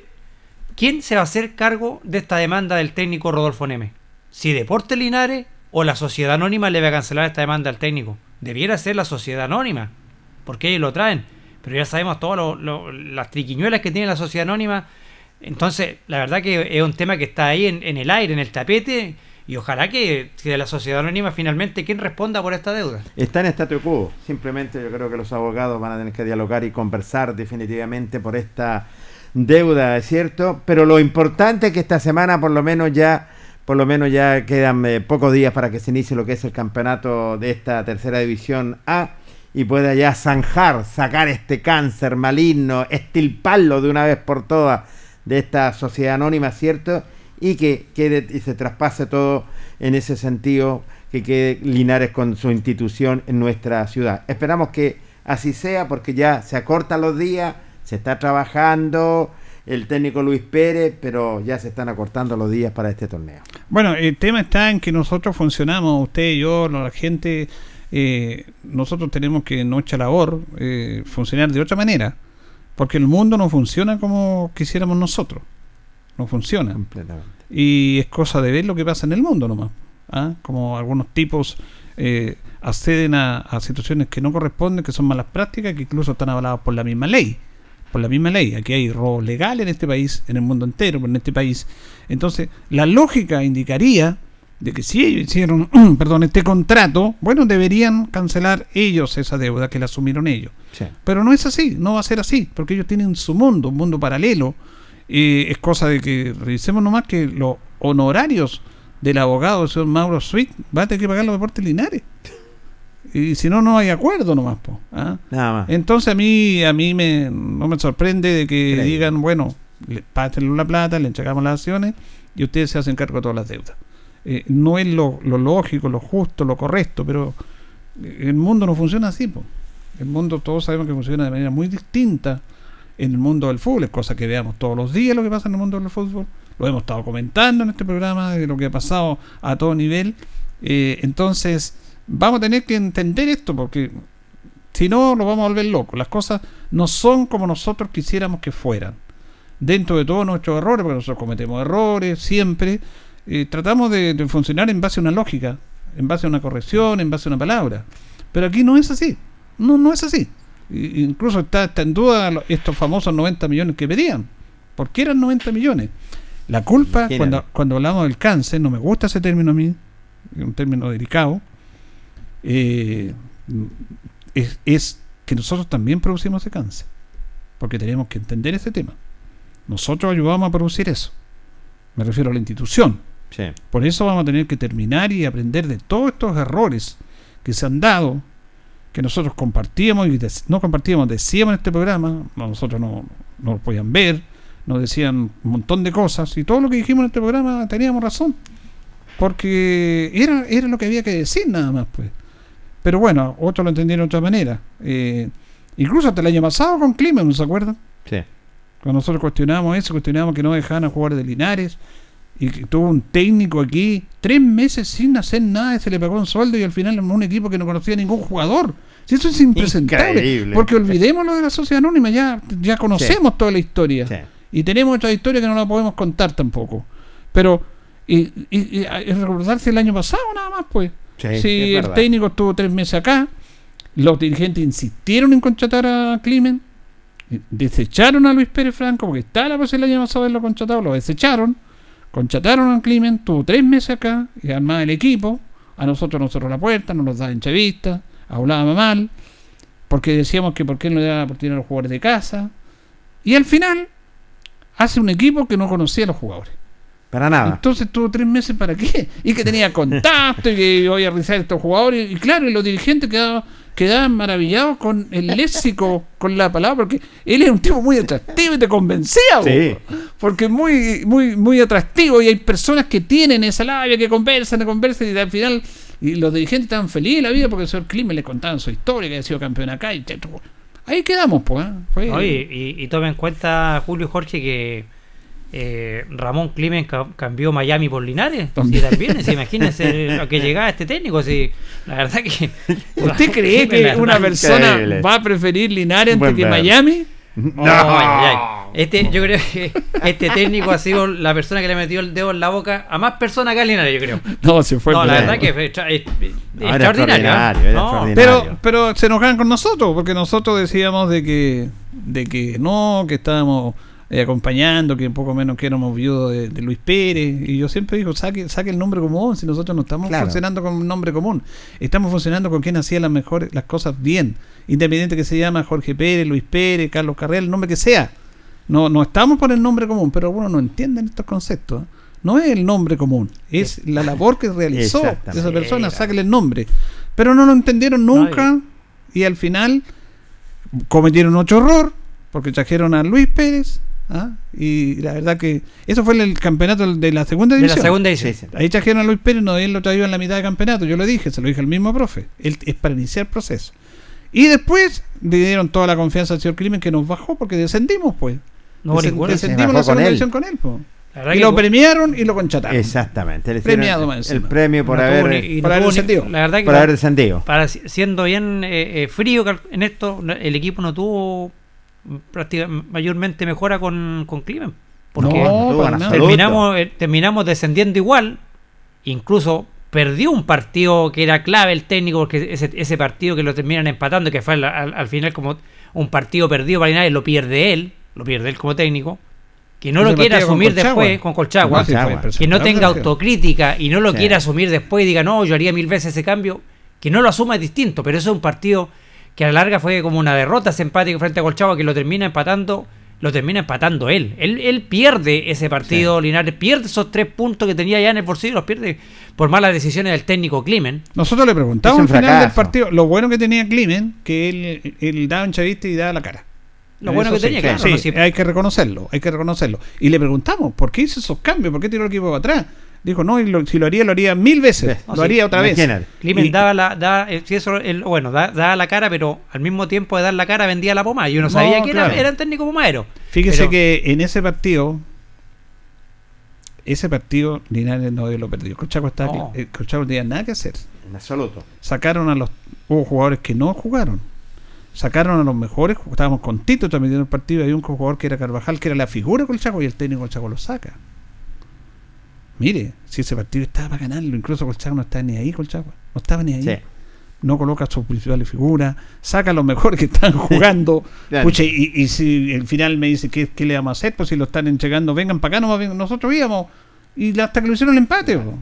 quién se va a hacer cargo de esta demanda del técnico Rodolfo Neme. Si Deportes Linares o la sociedad anónima le va a cancelar esta demanda al técnico. Debiera ser la sociedad anónima, porque ellos lo traen. Pero ya sabemos todas las triquiñuelas que tiene la sociedad anónima. Entonces, la verdad que es un tema que está ahí en, el aire, en el tapete, y ojalá que, de la sociedad anónima finalmente quien responda por esta deuda. Está en statu quo. Simplemente yo creo que los abogados van a tener que dialogar y conversar definitivamente por esta deuda, ¿es cierto? Pero lo importante es que esta semana por lo menos ya por lo menos ya quedan eh, pocos días para que se inicie lo que es el campeonato de esta tercera división A y pueda ya zanjar, sacar este cáncer maligno, estilparlo de una vez por todas de esta sociedad anónima, ¿cierto? Y que quede y se traspase todo en ese sentido, que quede Linares con su institución en nuestra ciudad. Esperamos que así sea porque ya se acortan los días, se está trabajando el técnico Luis Pérez, pero ya se están acortando los días para este torneo. Bueno, el tema está en que nosotros funcionamos, usted y yo, la gente, eh, nosotros tenemos que en nuestra labor eh, funcionar de otra manera, porque el mundo no funciona como quisiéramos nosotros, no funciona. Completamente. Y es cosa de ver lo que pasa en el mundo nomás. ¿ah? Como algunos tipos eh, acceden a, a situaciones que no corresponden, que son malas prácticas, que incluso están avaladas por la misma ley. Por la misma ley. Aquí hay robo legal en este país, en el mundo entero, pero en este país. Entonces, la lógica indicaría de que si ellos hicieron, perdón, este contrato, bueno, deberían cancelar ellos esa deuda que la asumieron ellos. Sí. Pero no es así, no va a ser así, porque ellos tienen su mundo, un mundo paralelo. Eh, es cosa de que revisemos nomás que los honorarios del abogado, el señor Mauro Sweet, va a tener que pagar los deportes Linares. Y si no, no hay acuerdo nomás. Po, ¿ah? Nada más. Entonces a mí a mí me, no me sorprende de que Creo. digan, bueno, le, pásenle la plata, le entregamos las acciones y ustedes se hacen cargo de todas las deudas. Eh, no es lo, lo lógico, lo justo, lo correcto, pero eh, el mundo no funciona así. po. El mundo todos sabemos que funciona de manera muy distinta en el mundo del fútbol, es cosa que veamos todos los días lo que pasa en el mundo del fútbol. Lo hemos estado comentando en este programa de lo que ha pasado a todo nivel. Eh, entonces, vamos a tener que entender esto porque si no, nos vamos a volver locos. Las cosas no son como nosotros quisiéramos que fueran. Dentro de todos nuestros errores, porque nosotros cometemos errores siempre, eh, tratamos de, de funcionar en base a una lógica, en base a una corrección, en base a una palabra. Pero aquí no es así. No, no es así. Incluso está, está en duda estos famosos 90 millones que pedían. ¿Por qué eran 90 millones? La culpa, cuando, cuando hablamos del cáncer, no me gusta ese término a mí, un término delicado, eh, es, es que nosotros también producimos ese cáncer. Porque tenemos que entender ese tema. Nosotros ayudamos a producir eso. Me refiero a la institución. Sí. Por eso vamos a tener que terminar y aprender de todos estos errores que se han dado, que nosotros compartíamos y no compartíamos, decíamos en este programa, no, nosotros no, no lo podían ver, nos decían un montón de cosas y todo lo que dijimos en este programa teníamos razón. Porque era, era lo que había que decir nada más, pues. Pero bueno, otros lo entendieron de otra manera. Eh, incluso hasta el año pasado con Clima, ¿no se acuerdan? Sí. Cuando nosotros cuestionábamos eso, cuestionábamos que no dejaban a jugar de Linares y que tuvo un técnico aquí tres meses sin hacer nada y se le pagó un sueldo y al final un equipo que no conocía a ningún jugador. Si eso es impresentable. Increíble. Porque olvidemos lo de la sociedad anónima, ya, ya conocemos toda la historia. Sí. Y tenemos otra historia que no la podemos contar tampoco. Pero, y, y, y- y recordarse el año pasado nada más, pues. Sí, si el verdad. técnico estuvo tres meses acá, los dirigentes insistieron en contratar a Climen, desecharon a Luis Pérez Franco, porque estaba la posibilidad de haberlo contratado, lo desecharon, contrataron a Climen, tuvo tres meses acá, y armaba el equipo, a nosotros nos cerró la puerta, no nos daba entrevistas, hablaba mal, porque decíamos que por qué no le daba la oportunidad a los jugadores de casa, y al final hace un equipo que no conocía a los jugadores. Para nada. Entonces tuvo tres meses para qué? Y que tenía contacto y que voy a revisar estos jugadores. Y claro, y los dirigentes quedaban, quedaban maravillados con el léxico, con la palabra, porque él es un tipo muy atractivo y te convencía. Sí. Porque es muy, muy, muy atractivo y hay personas que tienen esa labia, que conversan, que conversan y al final y los dirigentes estaban felices de la vida porque el señor Klimer le contaban su historia, que había sido campeón acá y Ahí quedamos, pues. ¿eh? Fue- Oye, y, y tome en cuenta, Julio y Jorge, que eh, Ramón Climen ca- cambió Miami por Linares. También. También. imagínense a que llegaba este técnico. Sí, la verdad que. ¿Usted cree que una persona Increíble. va a preferir Linares antes que. Miami? Oh, ay, ay. Este, yo creo que este técnico ha sido la persona que le metió el dedo en la boca a más personas que a Linares, yo creo. No, se fue. no, la verdad que fue extra- No, extraordinario. ¿eh? era No, extraordinario. Pero, pero se enojaban con nosotros, porque nosotros decíamos de que, de que no, que estábamos eh, acompañando, que un poco menos que éramos viudos de, de Luis Pérez. Y yo siempre digo, saque, saque el nombre común, si nosotros no estamos Claro. funcionando con un nombre común. Estamos funcionando con quien hacía las mejores, las cosas bien. Independiente que se llama Jorge Pérez, Luis Pérez, Carlos Carrera, el nombre que sea. No, no estamos por el nombre común, pero algunos no entienden estos conceptos. ¿eh? No es el nombre común, es la labor que realizó esa persona, sáquele el nombre. Pero no lo entendieron nunca y al final cometieron otro error porque trajeron a Luis Pérez ¿ah? y la verdad que eso fue el campeonato de la segunda de división. la segunda sí. Ahí trajeron a Luis Pérez, no, él lo trajo en la mitad del campeonato. Yo lo dije, se lo dije al mismo profe. Él es para iniciar el proceso. Y después le dieron toda la confianza al señor Climen que nos bajó porque descendimos, pues. No ninguna. descendimos Se la segunda él. división con él, verdad Y lo premiaron y lo conchataron. Exactamente. le Premiado el, premio por no haber, ni- y no por haber descendido. La verdad que por haber descendido. para siendo bien eh, eh, frío en esto, el equipo no tuvo prácticamente mayormente mejora con, con Climen. Porque No, terminamos, eh, terminamos descendiendo igual. Incluso perdió un partido que era clave el técnico, porque ese, ese partido que lo terminan empatando, que fue al, al- al final como un partido perdido para Linares, lo pierde él, lo pierde él como técnico. Que no Ese lo con asumir después con Colchagua. Que no tenga autocrítica y no lo Sí. quiere asumir después y diga, no, yo haría mil veces ese cambio, que no lo asuma es distinto, pero eso es un partido que a la larga fue como una derrota ese empate frente a Colchagua que lo termina empatando, lo termina empatando él. Él, él pierde ese partido, Linares pierde esos tres puntos que tenía ya en el bolsillo, los pierde por malas decisiones del técnico Climen. Nosotros le preguntamos al final del partido lo bueno que tenía Climen, que él, él daba un chavista y daba la cara. Lo bueno que Eso sí, tenía, sí, claro. sí, no, sí. hay que reconocerlo, hay que reconocerlo. Y le preguntamos, ¿por qué hizo esos cambios? ¿Por qué tiró el equipo para atrás? Dijo, no, y lo- si lo haría, lo haría mil veces. Sí. lo Sí, haría otra vez. imagínate. Y- daba la, daba, eh, sí, eso, él- bueno, da- daba la cara, pero al mismo tiempo de dar la cara vendía la pomada. Y uno No, sabía que era, claro. era un técnico pomadero. Fíjese Pero- que en ese partido, ese partido, Linares no lo perdió. Colchagua estaba, No. eh, Colchagua no tenía nada que hacer. En absoluto. Sacaron a los hubo jugadores que no jugaron. Sacaron a los mejores, estábamos con Tito también en el partido, hay un jugador que era Carvajal, que era la figura de Colchagua y el técnico Colchagua lo saca. Mire, si ese partido estaba para ganarlo, incluso Colchagua no estaba ni ahí, Colchagua. No estaba ni ahí. Sí. No coloca sus principales figuras, saca a los mejores que están jugando. Claro. Pucha, y, y si al final me dice, ¿qué, qué le vamos a hacer? Pues si lo están entregando, vengan para acá, no, nosotros íbamos. Y hasta que lo hicieron el empate. po.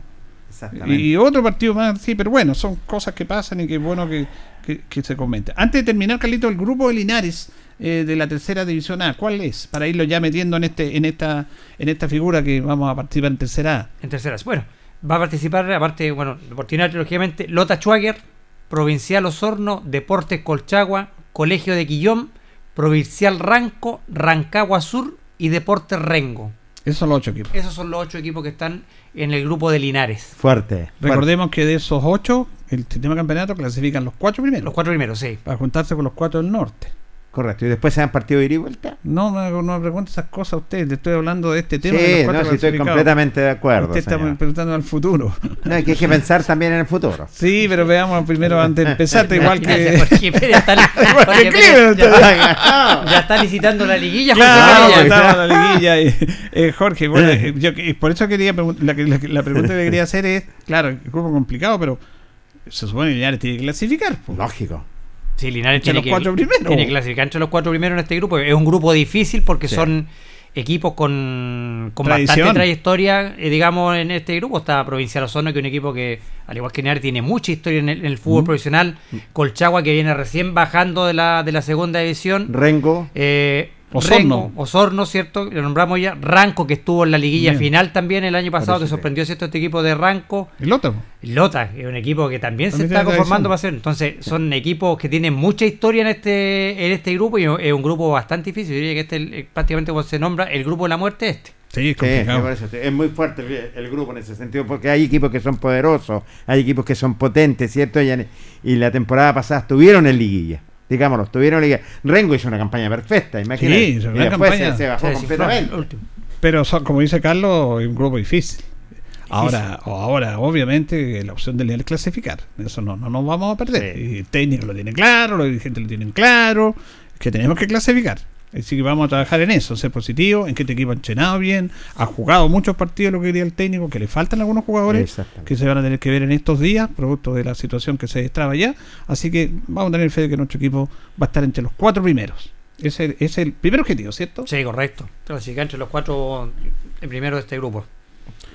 Exactamente. Y otro partido más, sí, pero bueno, son cosas que pasan y que es bueno que, que- que se comente. Antes de terminar, Carlito, el grupo de Linares eh, de la tercera división A, ¿cuál es? Para irlo ya metiendo en este, en esta, en esta figura que vamos a participar en tercera A. En terceras. Bueno, va a participar, aparte, bueno, Deportinario, lógicamente, Lota Schwager, Provincial Osorno, Deportes Colchagua, Colegio de Quillón, Provincial Ranco, Rancagua Sur y Deportes Rengo. Esos son los ocho equipos. Esos son los ocho equipos que están en el grupo de Linares. Fuerte. Recordemos que de esos ocho, el sistema de campeonato clasifican los cuatro primeros. Los cuatro primeros, sí. Para juntarse con los cuatro del norte. Correcto. Y después se dan partido de ida y vuelta. No me, no me pregunte esas cosas a usted, le estoy hablando de este tema. de Sí, los no, si estoy completamente de acuerdo. Usted está señor. preguntando al futuro. No, que hay que pensar también en el futuro. Sí, pero veamos primero antes de empezar, igual que. Jorge Pérez está, Igual que Jorge Pérez Cleveland, ya, ya está licitando la liguilla. Claro, ya. en la liguilla. y, eh, Jorge, bueno, eh, yo, que- por eso quería la, que- la, que- la pregunta que quería hacer es, claro, el grupo complicado, pero se supone que Linares tiene que clasificar. po. Lógico. Sí, Linares Entre tiene los que, cuatro primeros. tiene que clasificar entre los cuatro primeros en este grupo. Es un grupo difícil porque Sí. son equipos con, con bastante trayectoria, eh, digamos, en este grupo. Está Provincial Osorno, que es un equipo que, al igual que Linares, tiene mucha historia en el, en el fútbol Mm. profesional. Colchagua, que viene recién bajando de la, de la segunda división. Rengo. Eh, Osorno. Rengo, Osorno, ¿cierto? Lo nombramos ya. Ranco, que estuvo en la liguilla Bien. final también el año pasado, que sorprendió, ¿cierto? Este equipo de Ranco. El otro. Lota, que es un equipo que también, También se está conformando para ser. Entonces, son equipos que tienen mucha historia en este en este grupo y es un grupo bastante difícil. Yo diría que este es el- prácticamente como se nombra el grupo de la muerte este. Sí, es Sí, me complicado. parece, es muy fuerte el, el grupo en ese sentido, porque hay equipos que son poderosos, hay equipos que son potentes, ¿cierto? Y, en- y la temporada pasada estuvieron en liguilla, digámoslo, estuvieron en liguilla. Rengo hizo una campaña perfecta, imagínate. Sí, hizo y gran después campaña. se, se bajó completamente. Pero son- como dice Carlos, es un grupo difícil. Ahora, o ahora, obviamente, la opción de es clasificar. Eso no, no nos vamos a perder. Sí. Y el técnico lo tiene claro, los dirigentes lo tienen claro, que tenemos que clasificar. Así que vamos a trabajar en eso, ser positivo, en que este equipo ha entrenado bien, ha jugado muchos partidos lo que quería el técnico, que le faltan algunos jugadores que se van a tener que ver en estos días, producto de la situación que se destraba ya. Así que vamos a tener fe de que nuestro equipo va a estar entre los cuatro primeros. Ese es el primer objetivo, ¿cierto? Sí, correcto. Clasificar entre los cuatro en primero de este grupo.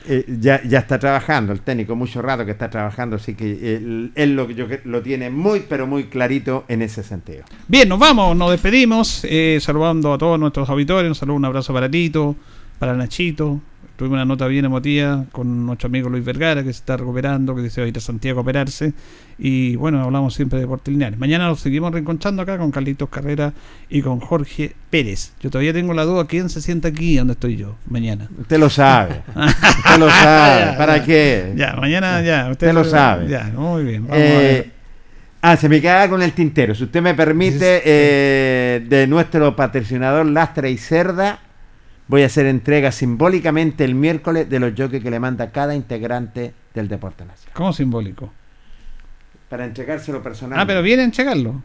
Eh, ya, ya está trabajando el técnico, mucho rato que está trabajando, así que él, él lo, yo lo tiene muy, pero muy clarito en ese sentido. Bien, nos vamos, nos despedimos, eh, saludando a todos nuestros auditores, un saludo, un abrazo para Tito, para Nachito. Tuvimos una nota bien emotiva con nuestro amigo Luis Vergara, que se está recuperando, que desea ir a Santiago a operarse. Y bueno, hablamos siempre de Deportes Lineares. Mañana nos seguimos reencontrando acá con Carlitos Carrera y con Jorge Pérez. Yo todavía tengo la duda, ¿quién se sienta aquí donde estoy yo? Mañana. Usted lo sabe, usted lo sabe, ¿para qué? Ya, mañana ya. Usted lo sabe. Ya, muy bien. Vamos a Eh, ver. Ah, se me queda con el tintero. Si usted me permite, eh, de nuestro patrocinador Lastra y Cerda, voy a hacer entrega simbólicamente el miércoles de los jockeys que le manda cada integrante del Deporte Nacional. ¿Cómo simbólico? Para entregárselo personal. Ah, pero viene a entregarlo.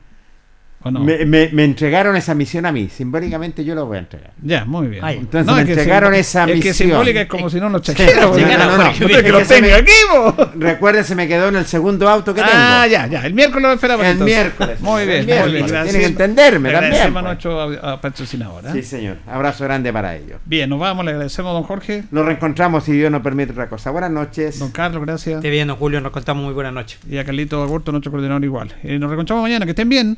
¿O no? me, me- me entregaron esa misión a mí. Simbólicamente yo lo voy a entregar. Ya, muy bien. Ay, Entonces No, me es que entregaron esa Es que misión. simbólica es como si no lo Sí, chequeara. no, no, no, no. No te que lo Que se me- tenga aquí. Recuerde, se me quedó en el segundo auto que tengo. Ah, ya, ya. El miércoles lo esperamos. El entonces. miércoles. Muy bien, muy bien. Tiene Gracias. que entenderme también, a pues. nuestro a- patrocinador. ¿eh? Sí, señor. Abrazo grande para ellos. Bien, nos vamos. Le agradecemos, don Jorge. Nos reencontramos si Dios nos permite otra cosa. Buenas noches. Don Carlos, gracias. Esté bien, don Julio, nos contamos muy buenas noches. Y a Carlito Agurto, nuestro coordinador igual. Eh, nos reencontramos mañana. Que estén bien.